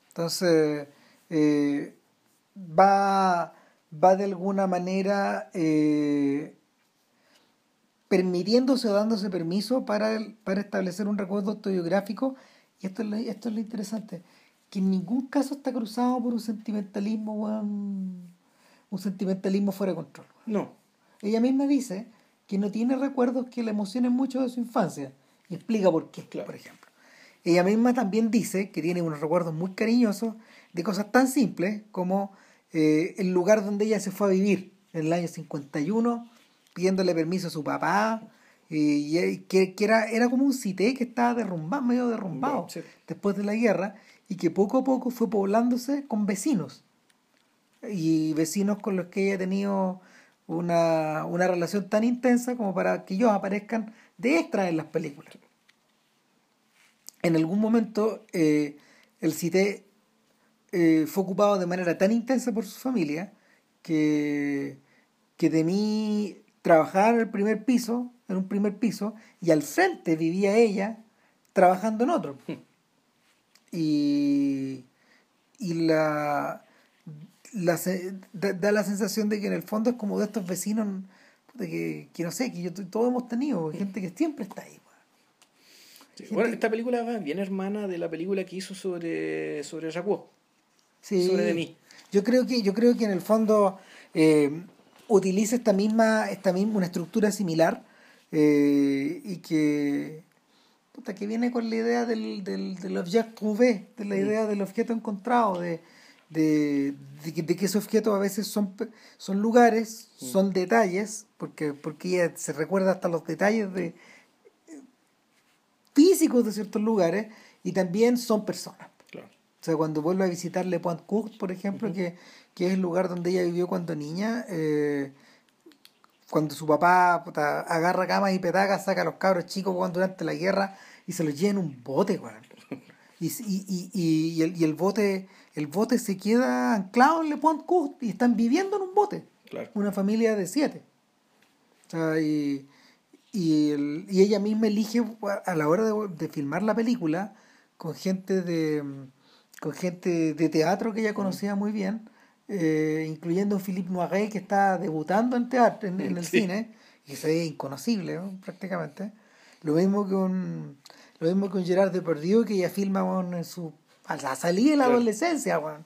Entonces, eh, va, va de alguna manera eh, permitiéndose o dándose permiso para, el- para establecer un recuerdo autobiográfico. Y esto es, lo, esto es lo interesante, que en ningún caso está cruzado por un sentimentalismo, weón, un sentimentalismo fuera de control. No, Ella misma dice que no tiene recuerdos que le emocionen mucho de su infancia. Y explica por qué, Claro. por ejemplo. Ella misma también dice que tiene unos recuerdos muy cariñosos de cosas tan simples como eh, el lugar donde ella se fue a vivir en el año 51, pidiéndole permiso a su papá, eh, y, y que, que era, era como un cité que estaba derrumbado, medio derrumbado Sí. después de la guerra, y que poco a poco fue poblándose con vecinos y vecinos con los que ella ha tenido una, una relación tan intensa como para que ellos aparezcan de extra en las películas. En algún momento eh, el CITE eh, fue ocupado de manera tan intensa por su familia que, que de mí trabajar en el primer piso, en un primer piso, y al frente vivía ella trabajando en otro. Y, y la, la da, da la sensación de que en el fondo es como de estos vecinos puta, que, que no sé, que yo, todos hemos tenido, gente que siempre está ahí. Sí. Gente- Bueno, esta película va bien hermana de la película que hizo sobre, sobre Jacques. Sí. Sobre de mí. Yo creo que, yo creo que en el fondo eh, utiliza esta misma, esta misma, una estructura similar eh, y que, puta, que viene con la idea del, del, del objet trouvé, de la idea del objeto encontrado, de, de, de, que, de que esos objetos a veces son, son lugares, son detalles, porque, porque ella se recuerda hasta los detalles de físicos de ciertos lugares y también son personas. O sea, cuando vuelve a visitar Le Point Court, por ejemplo, que, que es el lugar donde ella vivió cuando niña, eh, cuando su papá puta, agarra camas y petacas, saca a los cabros chicos weón, durante la guerra y se los lleva en un bote, weón. Y, y, y, y, y el, y el bote el bote se queda anclado en Le Point Court y están viviendo en un bote, Claro. una familia de siete. O sea, y, y, el- y ella misma elige a la hora de, de filmar la película con gente de con gente de teatro que ella conocía muy bien, eh, incluyendo Philippe Noiret que está debutando en teatro, en, en el Sí. cine, y se ve inconocible ¿no? prácticamente. Lo mismo que un lo mismo con Gerard Depardieu que ella filma en su a la salida de la adolescencia, weón.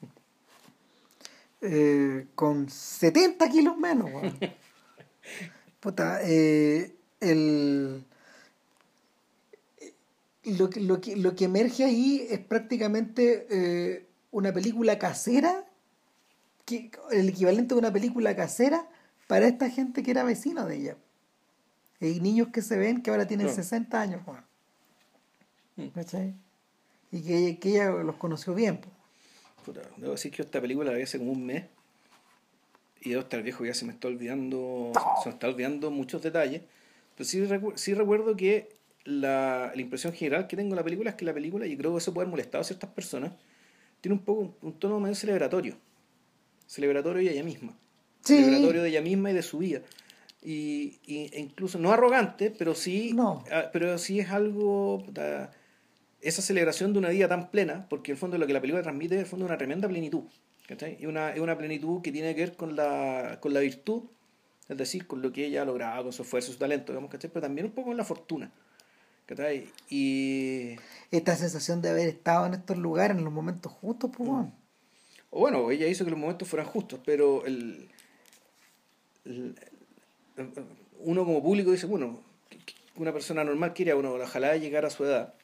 Eh, con 70 kilos menos, weón. Puta, eh, el, lo que, lo que, lo que emerge ahí es prácticamente eh, una película casera, que, el equivalente de una película casera para esta gente que era vecino de ella. Hay niños que se ven que ahora tienen 60 años, mm. ¿cachai? Y que, que, ella los conoció bien. debo decir que esta película la vi hace como un mes y debo estar viejo ya se me está olvidando, se me está olvidando muchos detalles. Pero sí, sí recuerdo que la, la, impresión general que tengo de la película es que la película, y creo que eso puede haber molestado a ciertas personas, tiene un poco un, tono medio celebratorio. Celebratorio de ella misma. Celebratorio de ella misma y de su vida. Y, y e incluso no arrogante, pero sí, no. Ah, pero sí es algo, esa celebración de una vida tan plena, porque en el fondo lo que la película transmite es el fondo una tremenda plenitud. Y una, es una plenitud que tiene que ver con la, con la virtud, es decir, con lo que ella ha logrado, con su esfuerzo, su talento, digamos, pero también un poco con la fortuna. Y... Esta sensación de haber estado en estos lugares en los momentos justos, pues, mm. O bueno, ella hizo que los momentos fueran justos, pero el, uno como público dice, bueno, una persona normal quiere, uno, ojalá llegar a su edad,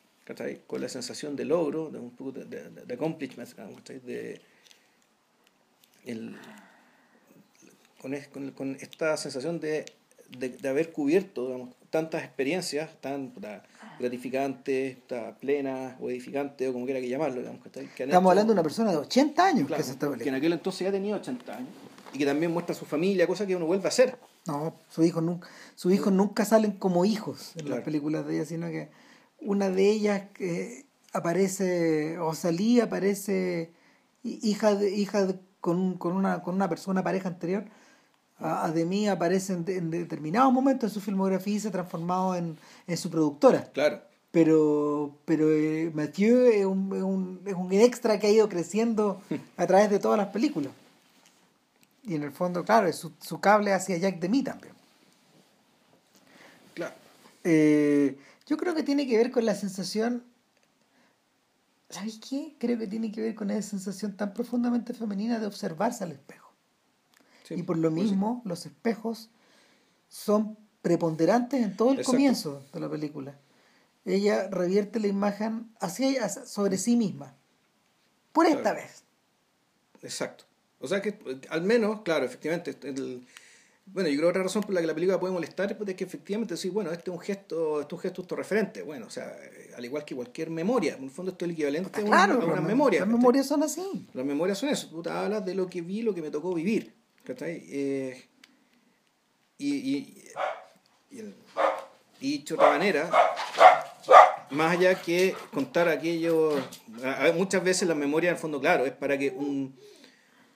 con la sensación de logro, de un poco de, de, de accomplishment, de, el, con, con, con, esta sensación de, de, haber cubierto digamos, tantas experiencias tan gratificantes, plenas o edificantes, o como quiera que llamarlo. Digamos, que Estamos hablando de una persona de 80 años que se Que en aquel entonces ya tenía 80 años y que también muestra a su familia, cosa que uno vuelve a hacer. No, sus hijos nunca, sus hijos nunca salen como hijos en las películas de ella, sino que una de ellas que aparece, o salía, aparece hija de, hija de, con, con, una, con una persona, pareja anterior, a, de mí aparece en, determinados momentos de su filmografía y se ha transformado en, en su productora. Claro. Pero, pero eh, Mathieu es un, es, un, es un extra que ha ido creciendo a través de todas las películas. Y en el fondo, claro, es su, su cable hacia Jack de mí también. Claro. Eh, yo creo que tiene que ver con la sensación. ¿Sabes qué? Creo que tiene que ver con esa sensación tan profundamente femenina de observarse al espejo y por lo pues mismo los espejos son preponderantes en todo el comienzo de la película. Ella revierte la imagen hacia, sobre sí misma. Por esta vez. Exacto. O sea que al menos, claro, efectivamente, bueno, yo creo que otra razón por la que la película puede molestar es que efectivamente decir, bueno, este es un gesto, este es un gesto autorreferente. Bueno, o sea, al igual que cualquier memoria, en el fondo esto es el equivalente a una, a una memoria. Las memorias son así. Las memorias son eso. Tú te hablas de lo que vi, lo que me tocó vivir. Eh, y, y, y, dicho de otra manera, más allá que contar aquello, muchas veces la memoria en el fondo, claro, es para que un,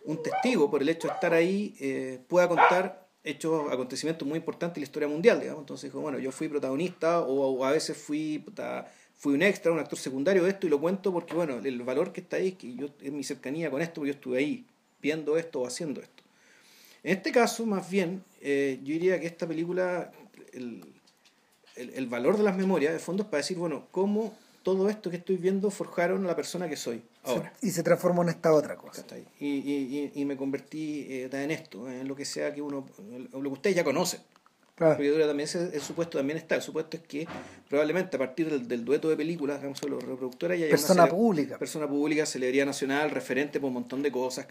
un testigo, por el hecho de estar ahí, eh, pueda contar hechos, acontecimientos muy importantes en la historia mundial, digamos. Entonces dijo, bueno, yo fui protagonista o, a veces fui, fui un extra, un actor secundario de esto y lo cuento porque, bueno, el valor que está ahí que yo, es mi cercanía con esto, porque yo estuve ahí viendo esto o haciendo esto. En este caso, más bien, eh, yo diría que esta película, el, el, valor de las memorias, de fondo, es para decir, bueno, cómo todo esto que estoy viendo forjaron a la persona que soy ahora. y se transformó en esta otra cosa. Y, y, y, me convertí eh, en esto, en lo que sea que uno, lo que ustedes ya conocen. Claro. Porque también el supuesto también está. El supuesto es que probablemente a partir del, dueto de películas, digamos, de los reproductores, ya persona pública. Persona pública, celebridad nacional, referente por un montón de cosas,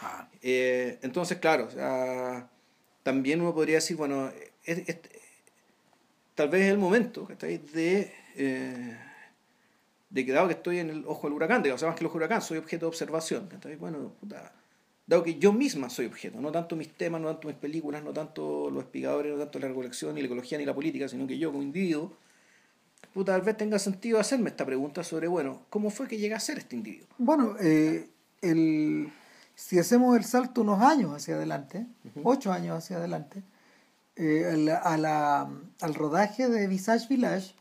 ah. eh, entonces, claro, también uno podría decir, bueno, tal vez es el momento, De, eh, de que dado que estoy en el ojo del huracán, digamos, más que el ojo del huracán, soy objeto de observación, Bueno, puta dado que yo misma soy objeto, no tanto mis temas, no tanto mis películas, no tanto los expligadores, no tanto la recolección, ni la ecología, ni la política, sino que yo como individuo, puta, tal vez tenga sentido hacerme esta pregunta sobre, bueno, ¿cómo fue que llegué a ser este individuo? Bueno, eh, el, si hacemos el salto unos años hacia adelante, ocho años hacia adelante, eh, a la, al rodaje de Visage Village,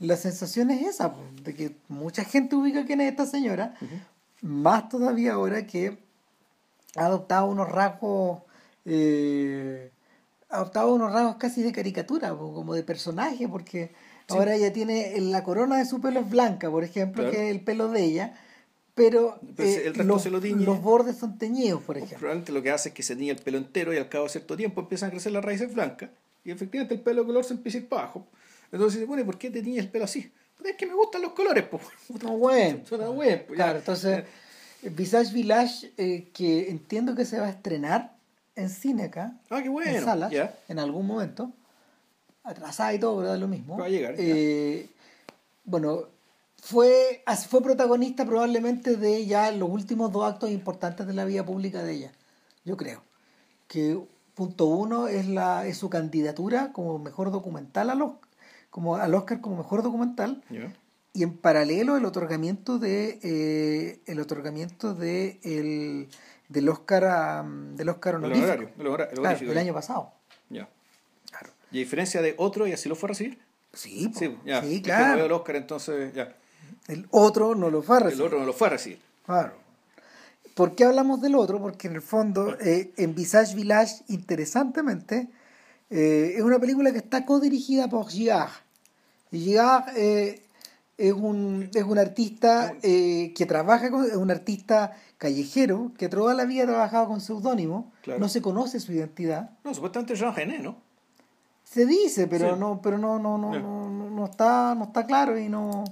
la sensación es esa, de que mucha gente ubica quién es esta señora, más todavía ahora que ha adoptado unos rasgos eh, ha adoptado unos rasgos casi de caricatura como de personaje porque ahora ella tiene la corona de su pelo es blanca por ejemplo que es el pelo de ella pero eh, los, los, bordes son teñidos por ejemplo. probablemente lo que hace es que se tiñe el pelo entero y al cabo de cierto tiempo empiezan a crecer las raíces blancas y efectivamente el pelo de color se empieza a ir para abajo. Entonces bueno ¿por qué te tiñes el pelo así? Es que me gustan los colores, pues. No, bueno. Suena bueno, pues, Claro, entonces, Visage Village, eh, que entiendo que se va a estrenar en cine acá, Ah, qué bueno. en salas, en algún momento, atrasada y todo, ¿verdad? Lo mismo. Va a llegar. Eh, bueno, fue, fue protagonista probablemente de ya los últimos dos actos importantes de la vida pública de ella, yo creo. Que punto uno es, la, es su candidatura como mejor documental a los, como al Oscar como mejor documental. Y en paralelo el otorgamiento de eh, el otorgamiento de el, del Oscar a- del Oscar El honorífico honorario, el hora- el Claro, el año pasado Ya. claro Y a diferencia de otro, y así lo fue a recibir. sí. Sí, ya. sí Es que claro el Oscar, entonces, ya. el otro no lo fue a El recibir. otro no lo fue a recibir. claro ¿por qué hablamos del otro? porque en el fondo eh, en Visage Village interesantemente eh, es una película que está codirigida por Girard y Girard eh, es un, es un artista eh, que trabaja con, es un artista callejero que toda la vida ha trabajado con seudónimo, Claro. no se conoce su identidad. No, supuestamente Jean Genet, ¿no? Se dice, pero Sí. no, pero no, no, no, Ya. no, no, no está, no está claro y no.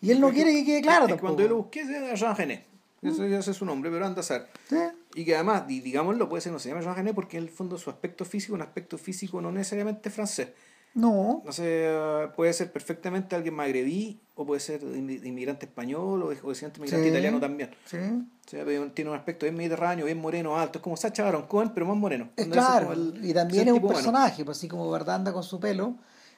Y él no Es quiere que quede claro es tampoco. cuando yo lo busqué era Jean Genet. Ese, ese es su nombre, pero anda a ser. Sí. Y que además, di- digámoslo, puede ser no se llama Jean Genet porque en el fondo su aspecto físico un aspecto físico no necesariamente francés. No, No sé, eh, puede ser perfectamente alguien magrebí, o puede ser inmi- inmigrante español, o, descendiente inmigrante Sí. italiano también. sí. O sea, tiene un aspecto bien mediterráneo, bien moreno, alto. Es como Sacha Baron Cohen, pero más moreno. Es claro, el- y también es un humano. personaje, pues así como verdad anda con su pelo,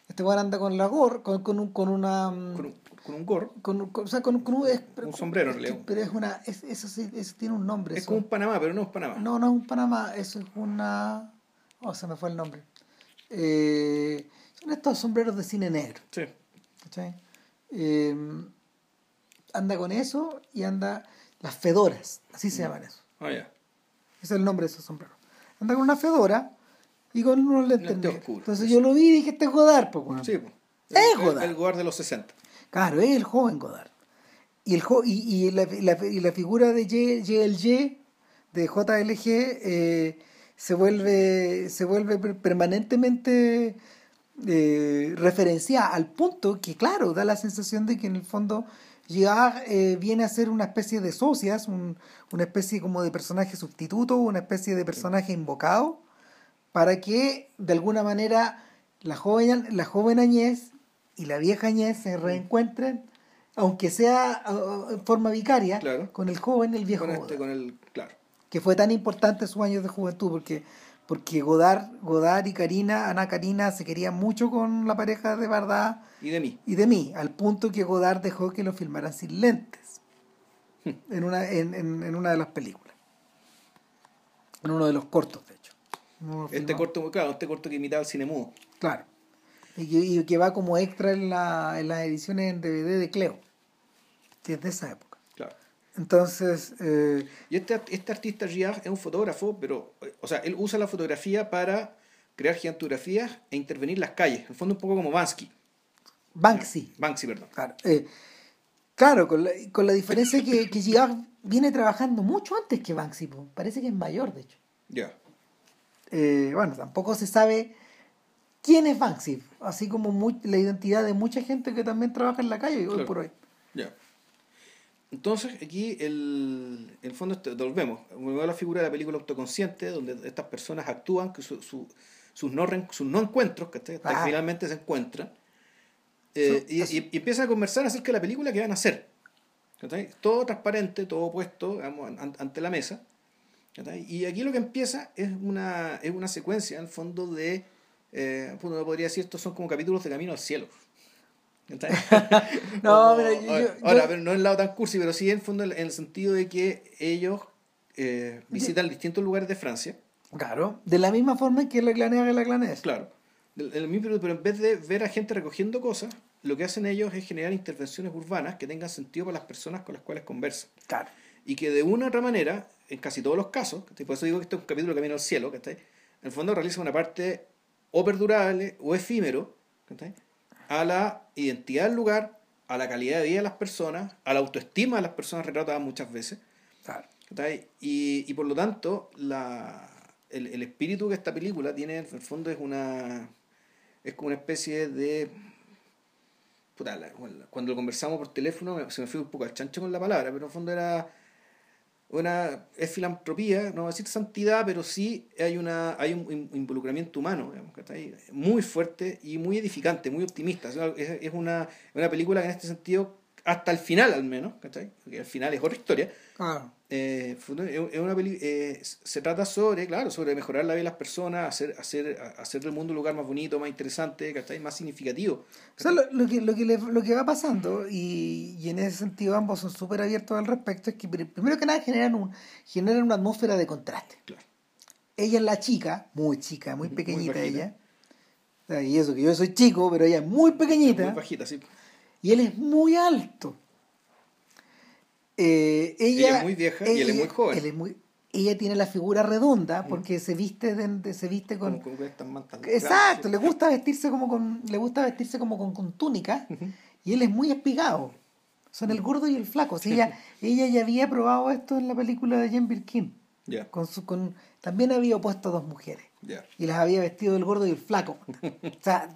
este weón anda con la gorra, con, con, un, con una Con un, con un gorro. con, con- o sea, con, con un, es- Un sombrero, es realidad. pero es una, es, eso sí, eso tiene un nombre. Es eso. como un Panamá, pero no es Panamá. No, no es un Panamá, eso es una, oh, se me fue el nombre. Eh, son estos sombreros de cine negro. Sí. ¿cachai? Eh, anda con eso y anda las fedoras, así se llaman eso. Ah, ya. Ese es el nombre de esos sombreros. Anda con una fedora y con unos lentes negros. oscuros, Entonces sí. yo lo vi y dije, este es Godard, pues, weón. Sí, pues. Es El- Godard. El, el Godard de los 60. Claro, es el joven Godard. Y, el jo- y, y, la, la- y la figura de JLG, de JLG, eh, se vuelve, se vuelve per- permanentemente eh, referenciada al punto que, claro, da la sensación de que en el fondo Girard eh, viene a ser una especie de socias, un- una especie como de personaje sustituto, una especie de personaje invocado, para que de alguna manera la joven, la joven Añez y la vieja Añez se reencuentren, aunque sea ah, en forma vicaria, Claro. con el joven y el viejo Con este, con el. Claro. que fue tan importante sus años de juventud, porque, porque Godard, Godard y Karina, Ana Karina, se querían mucho con la pareja de Bardá Y de mí. y de mí, al punto que Godard dejó que lo filmaran sin lentes en una, en, en, en una de las películas. En uno de los cortos, de hecho. Este corto, claro, este corto que imitaba el cine mudo. Claro. Y que, y que va como extra en, la, en las ediciones en DVD de Cleo, que es de esa época. Entonces, eh, Y este, este artista Giard es un fotógrafo, pero, o sea, él usa la fotografía para crear gigantografías e intervenir las calles. En el fondo, un poco como Bansky. Banksy. Banksy, perdón. Claro, eh, claro con, la, con la diferencia que, que Girard viene trabajando mucho antes que Banksy. po. Parece que es mayor, de hecho. Ya. Eh, bueno, tampoco se sabe quién es Banksy, así como mu- la identidad de mucha gente que también trabaja en la calle hoy Claro. por hoy. Ya. Entonces, aquí el, el fondo, este- volvemos, volvemos a la figura de la película autoconsciente, donde estas personas actúan, que su- su- sus, no, sus no encuentros, que hasta que finalmente se encuentran, eh, So- y, y- y empiezan a conversar acerca de la película que van a hacer. ¿cachai? Todo transparente, todo puesto digamos, an- ante la mesa. ¿cachai? Y aquí lo que empieza es una, es una secuencia, en el fondo, de, eh, uno podría decir, estos son como capítulos de Camino al Cielo. No, Como- mira, yo- yo- ahora, yo- pero no en el lado tan cursi, pero sí en el fondo en el sentido de que ellos eh, visitan distintos lugares de Francia, Claro, de la misma forma que la clanea y la clanés. claro, del mismo- pero en vez de ver a gente recogiendo cosas, lo que hacen ellos es generar intervenciones urbanas que tengan sentido para las personas con las cuales conversan. Claro. Y que de una u otra manera, en casi todos los casos, por eso digo que este es un capítulo de Camino al Cielo, ¿cachai? en el fondo realiza una parte o perdurable o efímero ¿cachai? A la identidad del lugar, a la calidad de vida de las personas, a la autoestima de las personas retratadas muchas veces. Claro. Y, y por lo tanto, la, el, el espíritu que esta película tiene, en el fondo, es una. es como una especie de. cuando lo conversamos por teléfono se me fue un poco al chancho con la palabra, pero en el fondo era una es filantropía, no voy a decir santidad, pero sí hay una hay un involucramiento humano, digamos, muy fuerte y muy edificante, muy optimista. Es, es una, una película que en este sentido hasta el final al menos, ¿cachai? Porque al final es otra historia. Eh, es una eh, se trata sobre, claro, sobre mejorar la vida de las personas, hacer, hacer, hacer del mundo un lugar más bonito, más interesante, ¿cachai? Más significativo. O sea, lo, lo, que, lo, que lo que va pasando, y, y en ese sentido ambos son súper abiertos al respecto, es que primero que nada generan, un, generan una atmósfera de contraste. Claro. Ella es la chica, muy chica, muy pequeñita ella. Y eso que yo soy chico, pero ella es muy pequeñita. Muy bajita, sí y él es muy alto. Eh, ella, es muy vieja y él es muy joven. Él es muy, ella tiene la figura redonda porque se viste de, se viste con, exacto le gusta vestirse como con le gusta vestirse como con, túnica y él es muy espigado. Son el gordo y el flaco. Ella ella ya había probado esto en la película de Jane Birkin. Con su, con también había opuesto a dos mujeres. Y las había vestido el gordo y el flaco. O sea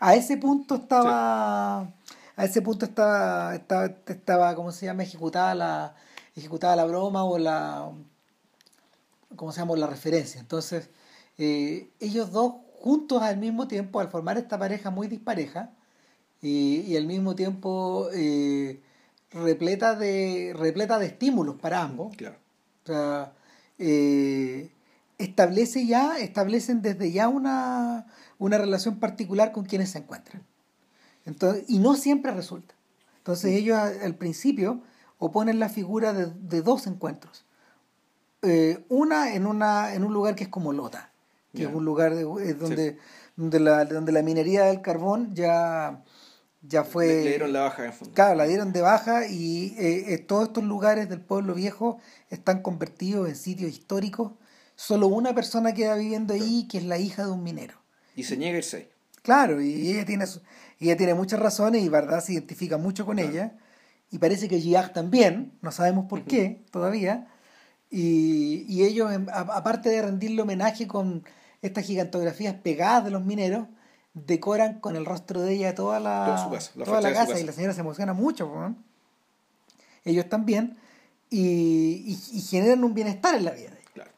a ese punto estaba a ese punto estaba, estaba, estaba ¿cómo se llama?, ejecutada la, ejecutada la broma o la, ¿cómo se llama?, la referencia. Entonces, eh, ellos dos juntos al mismo tiempo, al formar esta pareja muy dispareja, y, al mismo tiempo eh, repleta, de, repleta de estímulos para ambos. Claro. O sea, eh, establece ya, establecen desde ya una, una relación particular con quienes se encuentran. Entonces, y no siempre resulta. Entonces ellos al principio oponen la figura de, dos encuentros. Eh, una en una en un lugar que es como Lota, que es un lugar donde, donde, la, donde la minería del carbón ya, ya fue... Le, dieron la baja. Claro, la dieron de baja y eh, eh, todos estos lugares del pueblo viejo están convertidos en sitios históricos. Solo una persona queda viviendo ahí, que es la hija de un minero. Y se niega el Claro, y ella tiene, ella tiene muchas razones y verdad se identifica mucho con ella. Y parece que Giag también, no sabemos por qué todavía. Y, y ellos, aparte de rendirle homenaje con estas gigantografías pegadas de los mineros, decoran con el rostro de ella toda la, toda, la, casa, y la señora se emociona mucho. Ellos también. Y, y, generan un bienestar en la vida de ella. Claro.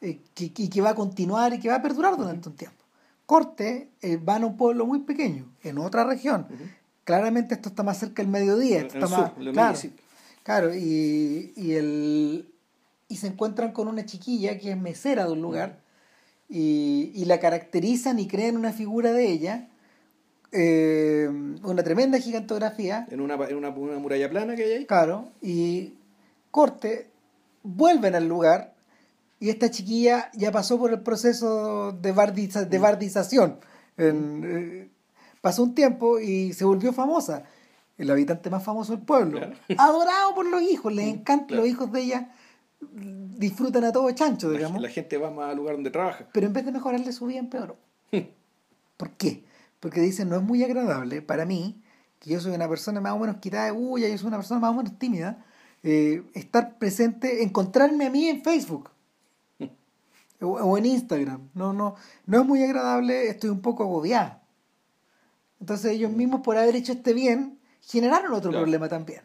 Eh, que, y que va a continuar y que va a perdurar durante un tiempo corte eh, van a un pueblo muy pequeño, en otra región. Claramente esto está más cerca del mediodía. está más, claro, claro y, y, el, y se encuentran con una chiquilla que es mesera de un lugar y, y la caracterizan y crean una figura de ella. Eh, una tremenda gigantografía. En una, en una, una muralla plana que hay ahí. Claro, y corte, vuelven al lugar y esta chiquilla ya pasó por el proceso de, bardiza, de mm. bardización. Eh, pasó un tiempo y se volvió famosa. El habitante más famoso del pueblo. Adorado por los hijos, les mm, encanta, los hijos de ella disfrutan a todo chancho, digamos. La, gente va más al lugar donde trabaja. Pero en vez de mejorarle su vida, empeoró. ¿Por qué? Porque dicen, no es muy agradable para mí, que yo soy una persona más o menos quitada de bulla, yo soy una persona más o menos tímida, eh, estar presente, encontrarme a mí en Facebook o, en Instagram. No, no, no es muy agradable, estoy un poco agobiado. Entonces ellos mm. mismos por haber hecho este bien generaron otro problema también.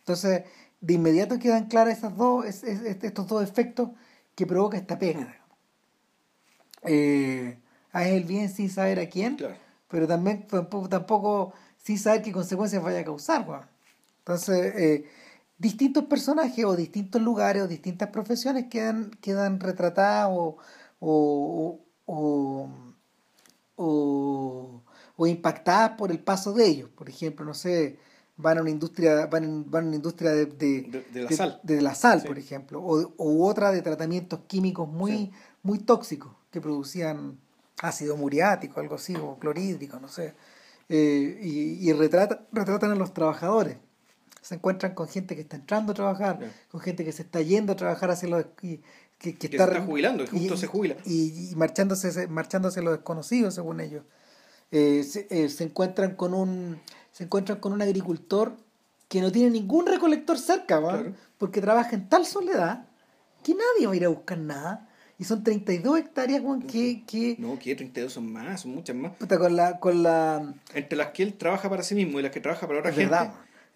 Entonces, de inmediato quedan claras esas dos, estos dos efectos que provoca esta pena. Eh, haz el bien sin saber a quién, pero también tampoco, sin saber qué consecuencias vaya a causar. Entonces, eh, distintos personajes o distintos lugares o distintas profesiones quedan, quedan retratadas o, o, o, o, impactadas por el paso de ellos. Por ejemplo, no sé, van a una industria, van, van a una industria de, de, la sal, de la sal por ejemplo, o, u otra de tratamientos químicos muy, muy tóxicos que producían ácido muriático, algo así, o clorhídrico, no sé. Eh, y y retratan a los trabajadores se encuentran con gente que está entrando a trabajar, con gente que se está yendo a trabajar hacia los que, que, está, jubilando, y justo se jubila. Y, marchándose, marchándose los desconocidos, según ellos. Eh, eh, se, encuentran con un se encuentran con un agricultor que no tiene ningún recolector cerca, porque trabaja en tal soledad que nadie va a ir a buscar nada Y son 32 hectáreas, Juan, que, que... No, que 32 son más, son muchas más. Puta, con la, con la... Entre las que él trabaja para sí mismo y las que trabaja para otra Es gente. verdad.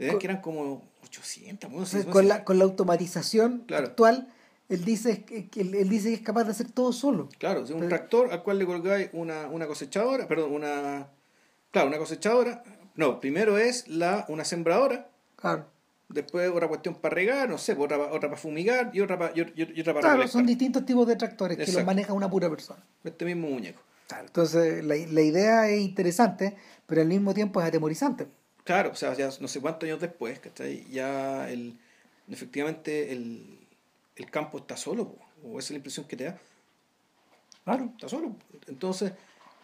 Eh, que eran como 800, bueno, no sé, con, la, con la automatización Claro. actual, él dice, que, él, él dice que es capaz de hacer todo solo. Claro, es un Pero- tractor al cual le colgáis una, una cosechadora, perdón, una... Claro, una cosechadora. No, primero es la, una sembradora, Claro. después otra cuestión para regar, no sé, otra, otra para fumigar y otra para, y, y- otra para Claro, recolectar. son distintos tipos de tractores que los maneja una pura persona. Este mismo muñeco. Entonces, la, la idea es interesante, pero al mismo tiempo es atemorizante. Claro, o sea, ya no sé cuántos años después, ¿cachai? Ya el, efectivamente el, el campo está solo, o esa es la impresión que te da, Claro. está solo. Entonces,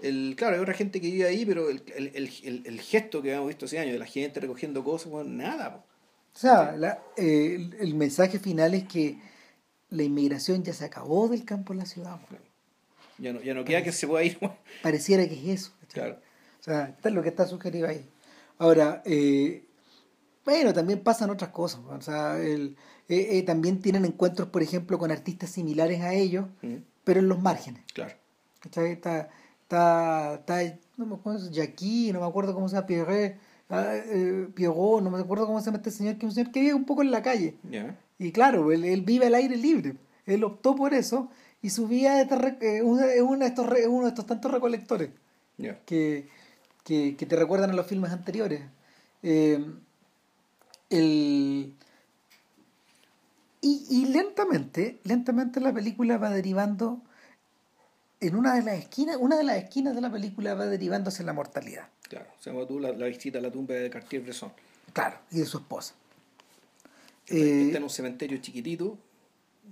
el, claro, hay otra gente que vive ahí, pero el, el, el, el- gesto que hemos visto hace años de la gente recogiendo cosas, bueno, nada. po. O sea, la- eh, el, el mensaje final es que la inmigración ya se acabó del campo a la ciudad. po. Ya no, ya no queda que se pueda ir. Pareciera que es eso. ¿cachai? Claro. O sea, esto es lo que está sugerido ahí. Ahora, eh, bueno, también pasan otras cosas. O sea, el- eh, eh, también tienen encuentros, por ejemplo, con artistas similares a ellos, Mm, pero en los márgenes. Claro. ¿Cachai? Está, está, está, no me acuerdo, Jackie, no me acuerdo cómo se llama, Pierre, ah, eh, Pierrot, no me acuerdo cómo se llama este señor, que es un señor que vive un poco en la calle. Ya. Y claro, él, él vive al aire libre. Él optó por eso y su vida es eh, uno de estos, uno de estos tantos recolectores Ya. que, que, que te recuerdan a los filmes anteriores. Eh, el, y, y lentamente, lentamente la película va derivando en una de las esquinas, una de las esquinas de la película va derivando hacia la mortalidad. Claro. Se llama tú la, la visita a la tumba de Cartier-Bresson. Claro, y de su esposa. Está, Eh, está en un cementerio chiquitito,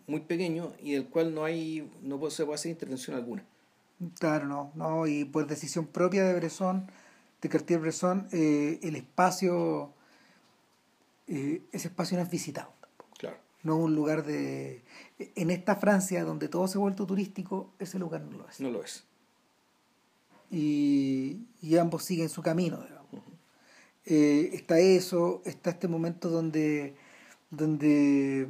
muy pequeño, y del cual no hay, no se puede hacer intervención alguna. Claro, no, no, y por decisión propia de Bresson, de Cartier-Bresson, eh, el espacio, eh, ese espacio no es visitado. Claro. no un lugar de... En esta Francia, donde todo se ha vuelto turístico, ese lugar no lo es. No lo es. Y, y ambos siguen su camino, digamos. Eh, está eso, está este momento donde donde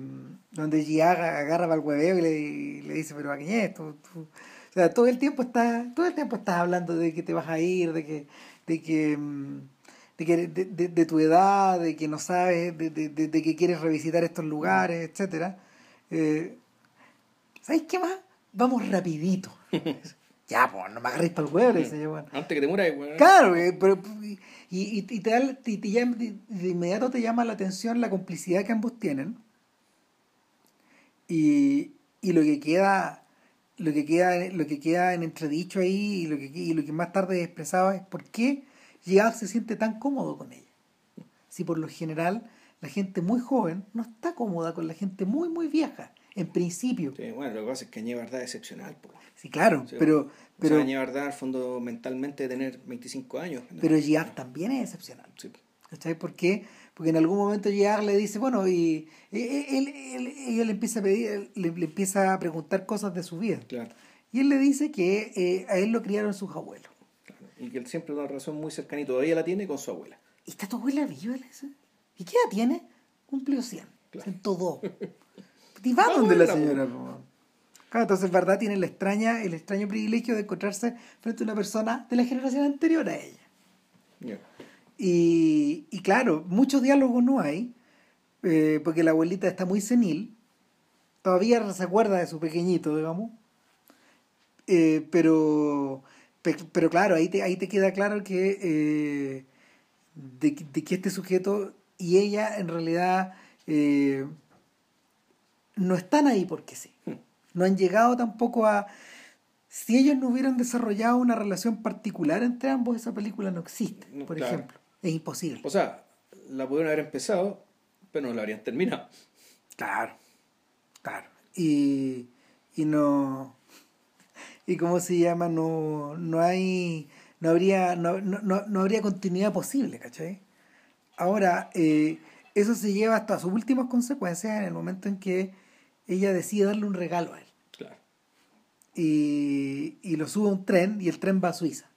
donde Giaga agarra para el hueveo y le, y le dice, pero aquí es tú, tú-". O sea, todo el tiempo está, todo el tiempo estás hablando de que te vas a ir, de que, de que mm, de, que de, de- de tu edad, de que no sabes, de, de- que quieres revisitar estos lugares, etcétera. Eh, ¿Sabes qué más? Vamos rapidito. ya, pues, no me agarréis para el huevo, dice bueno. Antes que te mueras, weón. Claro, eh, pero, y, y, y te da, y te llama- de, de inmediato te llama la atención la complicidad que ambos tienen. Y, y lo que queda lo que queda lo que queda en entredicho ahí y lo que y lo que más tarde expresaba es por qué Giard se siente tan cómodo con ella. Si por lo general la gente muy joven no está cómoda con la gente muy muy vieja, en principio. Sí, bueno, lo que pasa es que Añé Verdad es excepcional. po. Sí, claro, Sí, pero o pero sea, Añé Verdad, al fondo, mentalmente, tener 25 años. ¿no? pero Giard también es excepcional. Sí. ¿Cachai? ¿Por qué? Porque en algún momento Giard le dice, bueno, y él, él- él- ella le empieza a pedir, le, le empieza a preguntar cosas de su vida. Claro, Y él le dice que eh, a él lo criaron sus abuelos. claro. Y que él siempre una relación muy cercana y todavía la tiene con su abuela. ¿Y está tu abuela viva? ¿Y qué edad tiene? Cumplió 100. Claro. 102. ¿Y va donde la señora? Claro, entonces, verdad, tiene la extraña, el extraño privilegio de encontrarse frente a una persona de la generación anterior a ella. Ya. Y, y claro, muchos diálogos no hay, eh, porque la abuelita está muy senil, todavía se acuerda de su pequeñito, digamos, Eh, pero, pe- pero claro, ahí te, ahí te queda claro que, eh, de, que- de que este sujeto y ella en realidad eh, no están ahí porque sí. No han llegado tampoco a... Si ellos no hubieran desarrollado una relación particular entre ambos, esa película no existe, por claro. ejemplo. Es imposible. O sea, la pudieron haber empezado, pero no la habrían terminado. Claro, claro. Y, y no. Y cómo se llama, no, no hay. No habría, no, no, no, habría continuidad posible, ¿cachai? Ahora, eh, eso se lleva hasta sus últimas consecuencias en el momento en que ella decide darle un regalo a él. Claro. Y, y lo sube a un tren y el tren va a Suiza.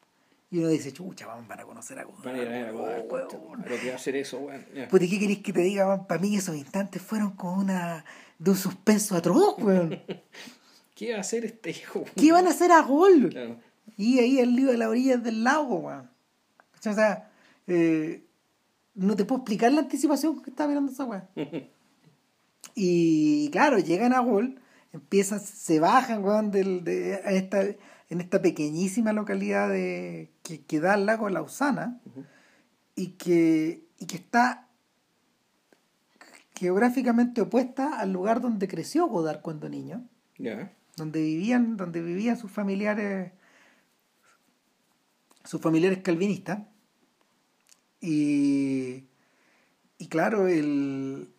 Y uno dice, chucha, vamos para conocer a Godard. Van a ir a Godard, weón. Lo que va a hacer eso, weón. Ya. Pues, ¿y ¿qué queréis que te diga? Para mí esos instantes fueron como una... de un suspenso atroz, weón. ¿Qué va a hacer este hijo? ¿Qué van a hacer a gol? Claro. Y ahí el lío de las orillas del lago, weón. O sea, eh, no te puedo explicar la anticipación que está mirando esa weá. Y claro, llegan a Gol, empiezan, se bajan, weón, del, de, a esta, en esta pequeñísima localidad de, que, que da al lago Lausana y, que, y que está geográficamente opuesta al lugar donde creció Godard cuando niño, donde vivían, donde vivían sus familiares, sus familiares calvinistas. Y, y claro, el,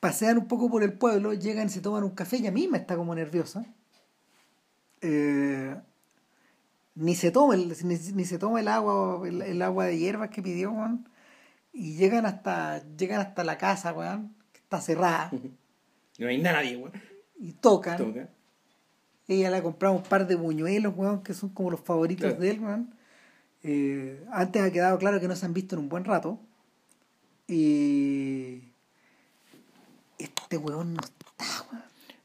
pasean un poco por el pueblo, llegan y se toman un café, ella misma está como nerviosa. Eh, ni se toma el, ni, ni se toma el agua, el, el agua de hierbas que pidió, weón. Y llegan hasta, llegan hasta la casa, weón, que está cerrada, No hay nadie, weón. y tocan. Toca. Ella le ha comprado un par de buñuelos, weón, que son como los favoritos Claro. de él, weón. Eh, antes ha quedado claro que no se han visto en un buen rato. Y este weón no está, weón.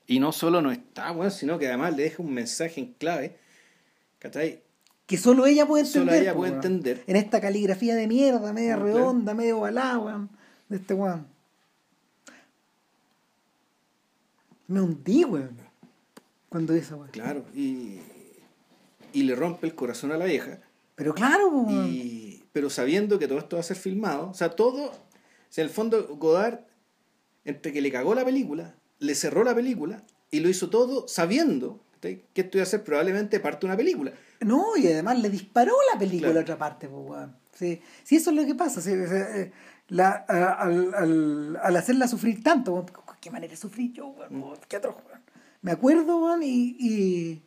Y no solo no está, weón, sino que además le deja un mensaje en clave. ¿Cachai? Que solo ella puede Solo entender. ella po, puede entender. En esta caligrafía de mierda, media redonda, medio balada, weón. De este weón. Me hundí, weón. Cuando esa weón. Claro. Y, y le rompe el corazón a la vieja. Pero claro, weón. Y, pero sabiendo que todo esto va a ser filmado. O sea, todo. O sea, en el fondo, Godard, entre que le cagó la película, le cerró la película y lo hizo todo sabiendo que esto iba a ser probablemente parte de una película. No, y además le disparó la película Claro. a otra parte, pues, weón. Sí, sí, eso es lo que pasa. sí, eh, la, al, al, al hacerla sufrir tanto, ¿qué manera de sufrir yo, weón? Mm. Qué atroz. Me acuerdo, weón, y. y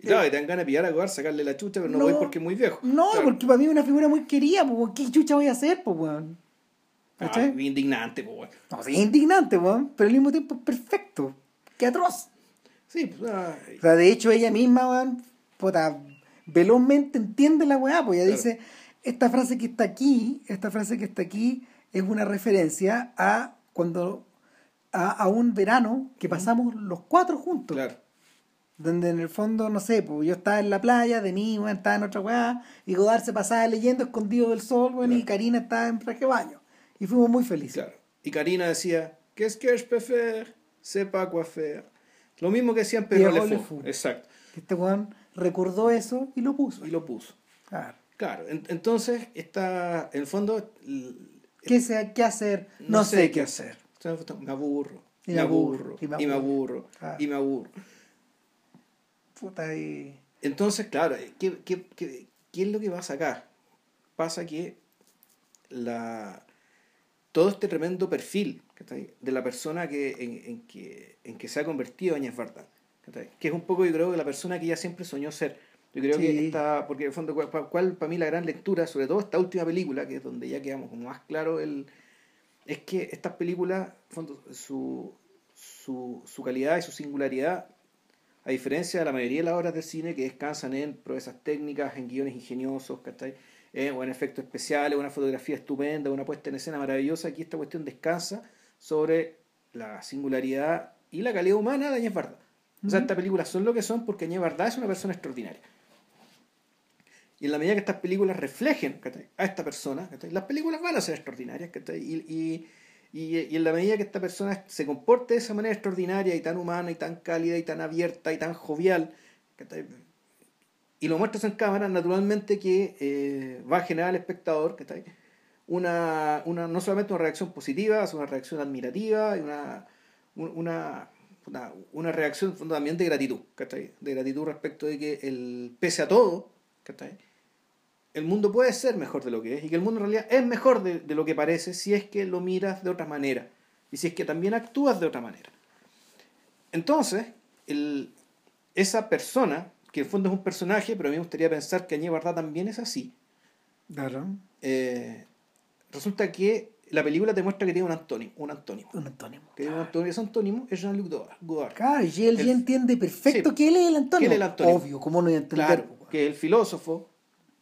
Y claro, te dan ganas de pillar a Godard, sacarle la chucha, pero no, No. voy porque es muy viejo. no, Claro. porque para mí es una figura muy querida, pues. ¿Qué chucha voy a hacer, pues, weón? Ah, ¿Cachai? indignante, pues, weón. No, sí, es indignante, weón, pero al mismo tiempo es perfecto. Qué atroz. Sí, pues, ah, O sea, de hecho, ella misma, weón, puta, velozmente entiende la weá, pues ella Claro. dice, esta frase que está aquí, esta frase que está aquí, es una referencia a cuando, a, a un verano que pasamos los cuatro juntos. claro. Donde en el fondo, no sé, pues yo estaba en la playa, de mí, weón, estaba en otra weá, y Godard se pasaba leyendo escondido del sol, weón, y. Karina estaba en traje baño. Y fuimos muy felices. Claro. Y Karina decía, que je peux faire? C'est pas quoi faire. Lo mismo que decían Pedro Pierrot Le Le Fou. Fou. Exacto. Este weón recordó eso y lo puso. Y lo puso. Claro. Claro. en- entonces, está, en el fondo, ¿Qué, sé, ¿Qué hacer? No, sé, qué hacer. Sea, Me aburro. Y me aburro, y me Y me aburro. Y me aburro. Puta, y... Entonces, claro, ¿qué, qué, qué, qué es lo que pasa acá? Pasa que la, todo este tremendo perfil ¿cachai? de la persona que, en, en que, en que se ha convertido Áñez Varda, que es un poco, yo creo, que la persona que ella siempre soñó ser. Yo creo que Sí. está, porque en el fondo, ¿cuál, cuál para mí la gran lectura, sobre todo esta última película, que es donde ya quedamos como más claro, el, es que estas películas, fondo, su, su, su calidad y su singularidad a diferencia de la mayoría de las obras del cine que descansan en proezas técnicas, en guiones ingeniosos, ¿cachai? Eh, o en efectos especiales, una fotografía estupenda, una puesta en escena maravillosa, aquí esta cuestión descansa sobre la singularidad y la calidad humana de Añez Varda. O sea, estas películas son lo que son porque Añez Varda es una persona extraordinaria. Y en la medida que estas películas reflejen a esta persona, las películas van a ser extraordinarias. Y, y, y, en la medida que esta persona se comporte de esa manera extraordinaria y tan humana y tan cálida y tan abierta y tan jovial. Y lo muestras en cámara, naturalmente que eh, va a generar al espectador ¿cachai? Una, una, no solamente una reacción positiva, sino una reacción admirativa y una, un- una, una, una reacción también de gratitud, ¿cachai? de gratitud respecto de que el, pese a todo, ¿cachai? el mundo puede ser mejor de lo que es y que el mundo en realidad es mejor de, de lo que parece si es que lo miras de otra manera y si es que también actúas de otra manera. Entonces, el, esa persona, que en el fondo es un personaje, pero a mí me gustaría pensar que Añé Barda también es así, Claro. eh, resulta que la película te muestra que tiene un antónimo, un antónimo. Un antónimo. Que tiene un antónimo, ese antónimo es Jean-Luc Godard. Claro, y él ya El- entiende perfecto Sí. que él es el antónimo. Que él es el antónimo. Obvio, ¿cómo no entender? Claro, weón? que el filósofo,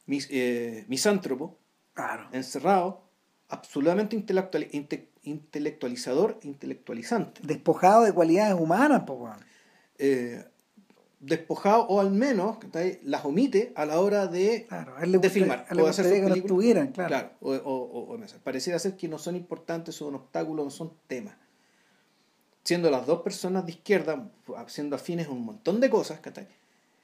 mis, eh, misántropo, Claro. encerrado, absolutamente intelectual, inte- intelectualizador, intelectualizante. Despojado de cualidades humanas, pues. Eh, despojado o al menos las omite a la hora de, Claro, de gusta- filmar o de hacer que no películas. estuvieran, claro. o, o- o- pareciera ser que no son importantes, son obstáculos, no son temas. Siendo las dos personas de izquierda, siendo afines a un montón de cosas, ¿cachai?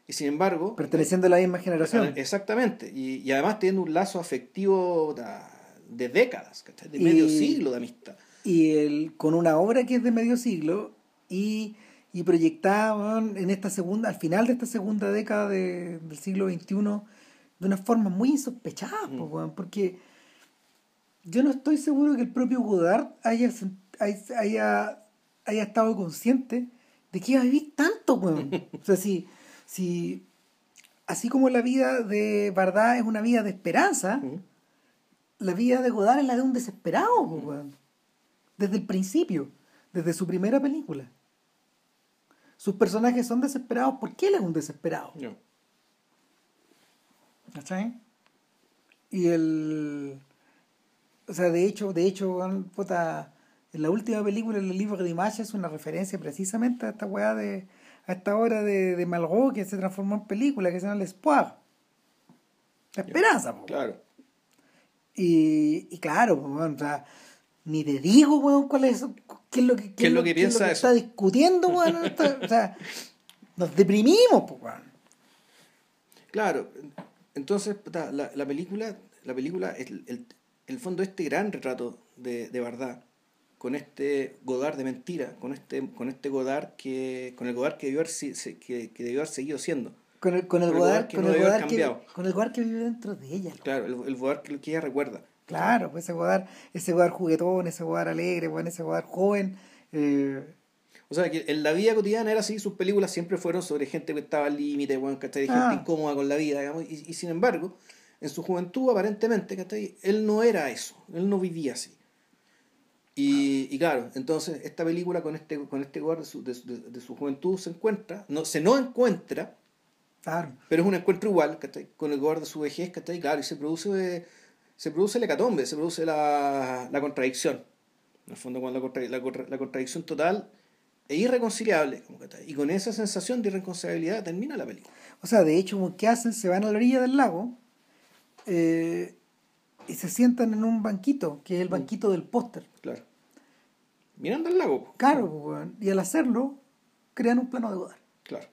Y sin embargo, Perteneciendo a la misma generación. Exactamente. Y, y además teniendo un lazo afectivo de décadas, ¿cachai? de Y- medio siglo de amistad. y el, con una obra que es de medio siglo y, y proyectada weón, en esta segunda, al final de esta segunda década de- del siglo XXI de una forma muy insospechada, Mm. porque yo no estoy seguro que el propio Godard haya, haya, haya, estado consciente de que iba a vivir tanto, weón. o sea, si, si así como la vida de Bardá es una vida de esperanza, ¿Mm? la vida de Godard es la de un desesperado, weón. desde el principio, desde su primera película. Sus personajes son desesperados porque él es un desesperado. No. ¿Cachai? Y el. O sea, de hecho, de hecho, puta, en la última película, en el libro de imágenes, es una referencia precisamente a esta weá de. a esta obra de, de que se transformó en película, que se llama L'Espoir. La esperanza, po. Claro. Y, y claro, o sea, ni te digo, weón, cuál es, qué es lo que, ¿Qué es lo que piensa eso? está discutiendo, weón. o sea, nos deprimimos, pues, weón. Claro, entonces la, la película, la película, el, el, el fondo este gran retrato de, de verdad, con este Godard de mentira, con este, con este Godard que, con el Godard que debió haber, que, que debió haber seguido siendo. Con el, con el Con el Godard, Godard que con no el Godard que, con el Godard que vive dentro de ella. Claro, el, el Godard que, que ella recuerda. Claro, pues ese Godard, ese Godard juguetón, ese Godard alegre, weón, ese Godard joven. eh, O sea, que en la vida cotidiana era así, sus películas siempre fueron sobre gente que estaba al límite, bueno, ¿cachai? Gente Ah. incómoda con la vida, digamos, y, y sin embargo, en su juventud, aparentemente, ¿cachai? Él no era eso, él no vivía así. Y, y claro, entonces esta película con este, con este Godard de su, de, su- de su juventud se encuentra, no, se no encuentra, claro. pero es un encuentro igual, ¿cachai? Con el Godard de su vejez, ¿cachai? Claro, y se produce, se produce el hecatombe, se produce la, la contradicción. En el fondo, cuando la, contra- la, contra- la contradicción total e irreconciliable. Y con esa sensación de irreconciliabilidad termina la película. O sea, de hecho, ¿qué hacen? Se van a la orilla del lago eh, y se sientan en un banquito, que es el banquito del póster. Claro. Mirando al lago. Claro, y al hacerlo, crean un plano de Godard. claro.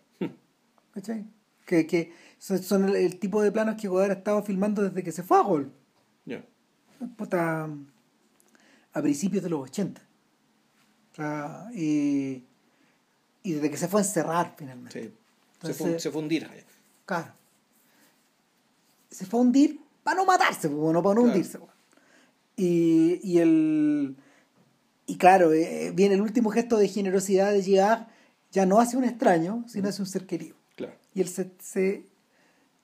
¿Cachai? Que, que son, son el, el tipo de planos que Godard ha estado filmando desde que se fue a Gol. Puta, a principios de los 80. O sea, y, y desde que se fue a encerrar finalmente. Sí. Se, fun- se fundirá. ya. Claro. Se fue a hundir para no matarse, no para no Claro. hundirse. Y, y el. Y claro, eh, viene el último gesto de generosidad de llegar ya no hacia un extraño, sino hacia un ser querido. Claro. Y él se, se,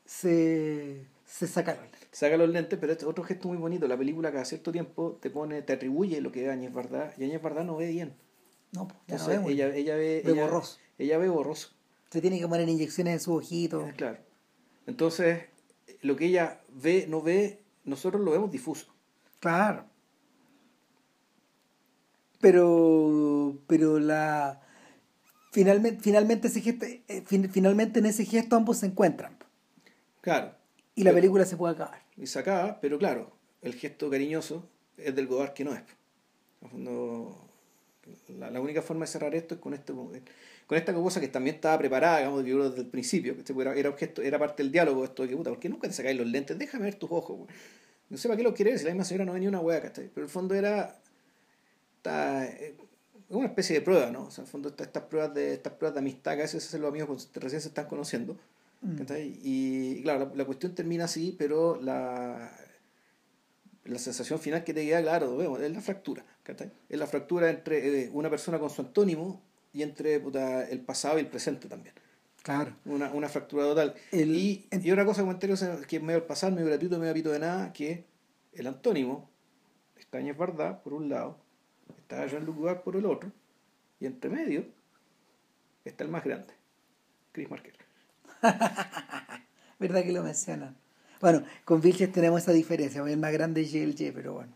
se, se saca la Saca los lentes, pero es otro gesto muy bonito. La película cada cierto tiempo te pone, te atribuye lo que ve Áñez Bardá, y Áñez Bardá no ve bien. No, pues, ya no Entonces, vemos. ella, ella ve, Ve ella- borroso. Ella ve borroso. Se tiene que poner inyecciones en su ojito. Claro. Entonces, lo que ella ve, no ve, nosotros lo vemos difuso. Claro. Pero, pero la finalmente, finalmente ese gesto, eh, fin- finalmente en ese gesto ambos se encuentran Claro. y la película se puede acabar. Y se acaba, pero claro, el gesto cariñoso es del Godard que no es. Fondo, la, la única forma de cerrar esto es con esto con esta cosa que también estaba preparada, digamos, que desde el principio, que era, era objeto, era parte del diálogo esto de que puta, ¿por qué nunca te sacáis los lentes? Déjame ver tus ojos. No sé para qué lo quieres, si la misma señora no venía una hueá, ¿cachai? Pero el fondo era eh, una especie de prueba, ¿no? O sea, el fondo estas pruebas de estas pruebas de amistad que a veces hacen los amigos cuando recién se están conociendo. Mm. Y claro, la, la cuestión termina así, pero la, la sensación final que te queda, claro, vemos, es la fractura. ¿cachai? Es la fractura entre eh, una persona con su antónimo y entre puta, el pasado y el presente también. Claro. Una, una fractura total. El- y, y otra cosa comentario que es medio al pasar, medio gratuito, medio apito de nada, que el antónimo está Áñez Bardá, por un lado, está Jean-Luc Godard por el otro, y entre medio está el más grande, Chris Marker. ¿Verdad que lo mencionan? Bueno, con Vilches tenemos esa diferencia. El más grande es GLG, pero bueno.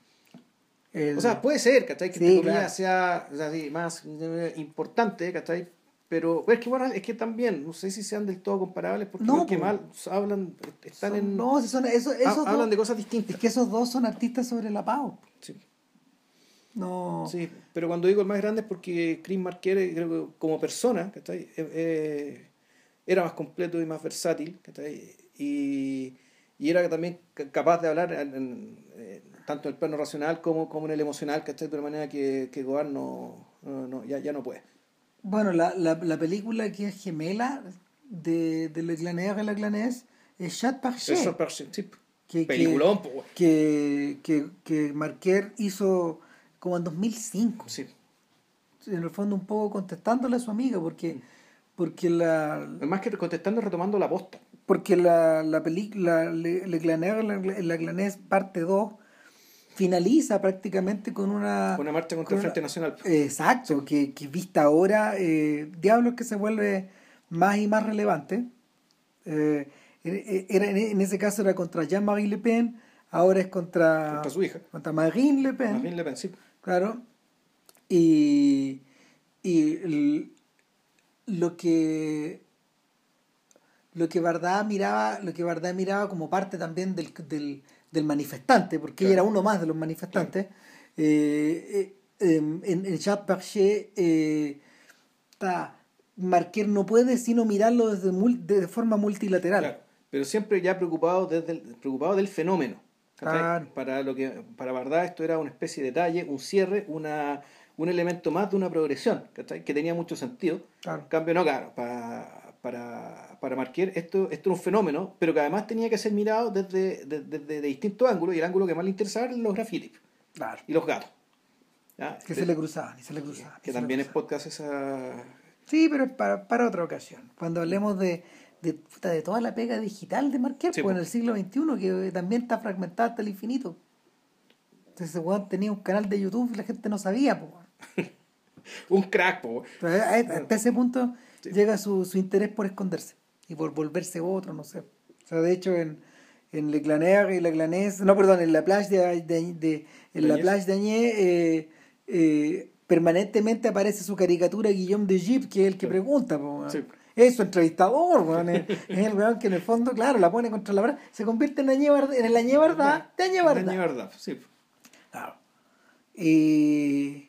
El- O sea, puede ser, ¿cachai? Que Sí, comillas claro. sea o sea, sí, más eh, importante, ¿cachai? Pero es que bueno, es que también, no sé si sean del todo comparables, porque No, que mal hablan, están son- en. No, son, eso, ha- esos hablan dos- de cosas distintas. Es que esos dos son artistas sobre la pavo. Sí, No. sí, pero cuando digo el más grande es porque Chris Marker, eh, creo que como persona, ¿cachai? Eh, eh, era más completo y más versátil. Y, y era también ca- capaz de hablar en- en- eh, tanto en el plano racional como, como en el emocional, ¿cachai? De una manera que, que Godard no, no- no- ya, ya no puede. Bueno, la, la, la película que es gemela de, de Le Glaner y La Glanes es Chat par Chat, Eso, pero sí, que, peliculón, po, que, que, que Marquer hizo como en 2005. sí. En el fondo un poco contestándole a su amiga, porque, porque la, Más que contestando, retomando la posta. porque la, la película Le, Le Glaner La, la parte 2 finaliza prácticamente con una... Una marcha contra con el una- Frente Nacional. Exacto, que, que vista ahora, eh, Diablo que se vuelve más y más relevante. Eh, era, en ese caso era contra Jean-Marie Le Pen, ahora es contra, Contra su hija. contra Marine Le Pen. Marine Le Pen, sí. Claro. Y, y el- lo que lo que Bardá miraba, lo que Bardá miraba como parte también del, del, del manifestante, porque ella era Claro. uno más de los manifestantes, eh, eh, em, en, en Chat Parché eh, está- Marquer no puede sino mirarlo desde de forma multilateral. Claro, pero siempre ya preocupado, desde el- preocupado del fenómeno. Claro. Para lo que para Bardá esto era una especie de detalle, un cierre, una, un elemento más de una progresión, ¿cachai? que tenía mucho sentido. Claro. En cambio, no, claro, para, para, para Marquer esto, esto era un fenómeno, pero que además tenía que ser mirado desde, desde, desde distintos ángulos, y el ángulo que más le interesaba eran los grafitis Claro. y los gatos. ¿ya? Que De- se le cruzaban y se le cruzaban. que también es podcast esa... Sí, pero es para, para otra ocasión. Cuando hablemos de, de, de toda la pega digital de Marqués, Sí, pues en el siglo XXI, que también está fragmentada hasta el infinito. Entonces ese weón tenía un canal de YouTube y la gente no sabía. pues. Un crack, po. A- a- hasta ese punto llega su, su interés por esconderse y por volverse otro, no sé. O sea, de hecho, en, en Le Glaner y La Glanés, no, perdón, en la plage de, de, de- en la plage de eh, eh, permanentemente aparece su caricatura Guillaume de Jeep, que es el que pregunta. po. Sí. Es su entrevistador, weón, es, el weón que en el fondo, claro, la pone contra la verdad, se convierte en, Bardá- en el Añé Bardá de Añé En Bardá, sí. Claro. Eh,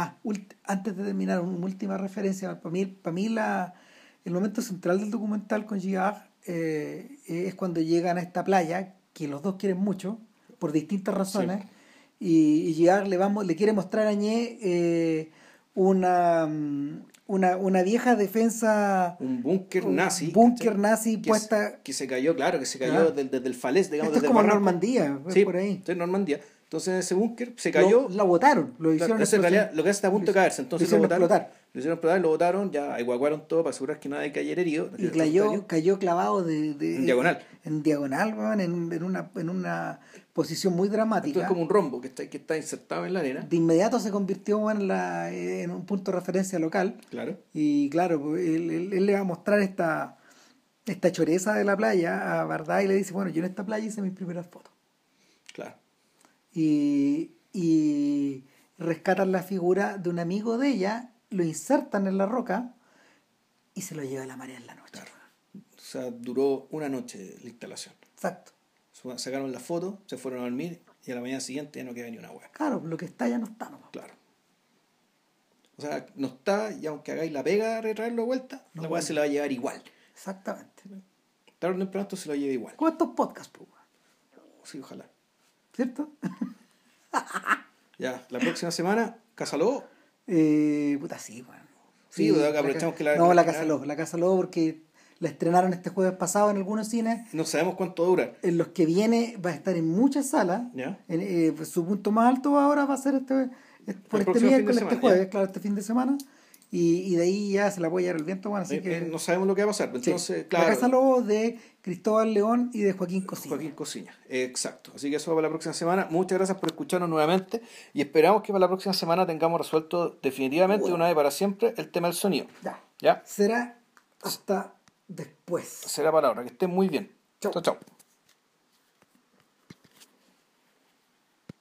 ah, antes de terminar, una última referencia. Para mí, para mí la, el momento central del documental con Girard eh, es cuando llegan a esta playa, que los dos quieren mucho, por distintas razones, y, y Girard le, vamos, le quiere mostrar a Añé eh, una, mm, una, una vieja defensa, Un búnker nazi. búnker nazi que, puesta... se- que se cayó, claro, que se cayó Claro. desde, desde el falés, digamos, Esto es desde como el barranco. Normandía, es Sí, por ahí. es Normandía. Entonces en ese búnker se cayó. Lo, la botaron, lo hicieron en realidad lo que está a punto de caerse. Entonces lo lo, botaron, explotar. Lo hicieron explotar, lo botaron, ya evacuaron todo para asegurar que nadie cayera herido. y cayó, cayó clavado de, de- En diagonal. en diagonal en, en una en una posición muy Esto dramática es como un rombo que está, que está insertado en la arena. de inmediato se convirtió en, la, en un punto de referencia local Claro. y claro pues, él, él- él le va a mostrar esta esta choreza de la playa a Bardá y le dice bueno yo en esta playa hice mis primeras fotos Claro. Y, y rescatan la figura de un amigo de ella lo insertan en la roca y se lo lleva la marea en la noche O sea, duró una noche la instalación. exacto Sacaron la foto, se fueron a dormir y a la mañana siguiente ya no queda ni una hueá. claro lo que está ya no está nomás. Claro. O sea, no está y aunque hagáis la pega de traerlo de vuelta, No la hueá se la va a llevar igual. Exactamente. Tarde o temprano esto se lo lleva igual. Estos podcasts, pues. Sí, ojalá. ¿Cierto? Ya, la próxima semana, Casalobo. Eh, puta, sí, weón. Sí, pues, aprovechamos que la- No, la Casa Lobo, la Casa Lobo porque la estrenaron este jueves pasado en algunos cines. No sabemos cuánto dura. En los que viene va a estar en muchas salas. ¿Ya? En, eh, su punto más alto ahora va a ser este, por El este miércoles, este jueves, claro, este fin de semana. Y, y de ahí ya se la puede llevar el viento, bueno, así Eh, que... eh, no sabemos lo que va a pasar. sí. Entonces, claro. La Casa Lobo de Cristóbal León y de Joaquín Cosío. Joaquín Cociña. Exacto. Así que eso va para la próxima semana. Muchas gracias por escucharnos nuevamente y esperamos que para la próxima semana tengamos resuelto definitivamente de una vez para siempre el tema del sonido. Ya. ¿Ya? Será hasta después. Será palabra. Que estén muy bien. Chau. chau. chau.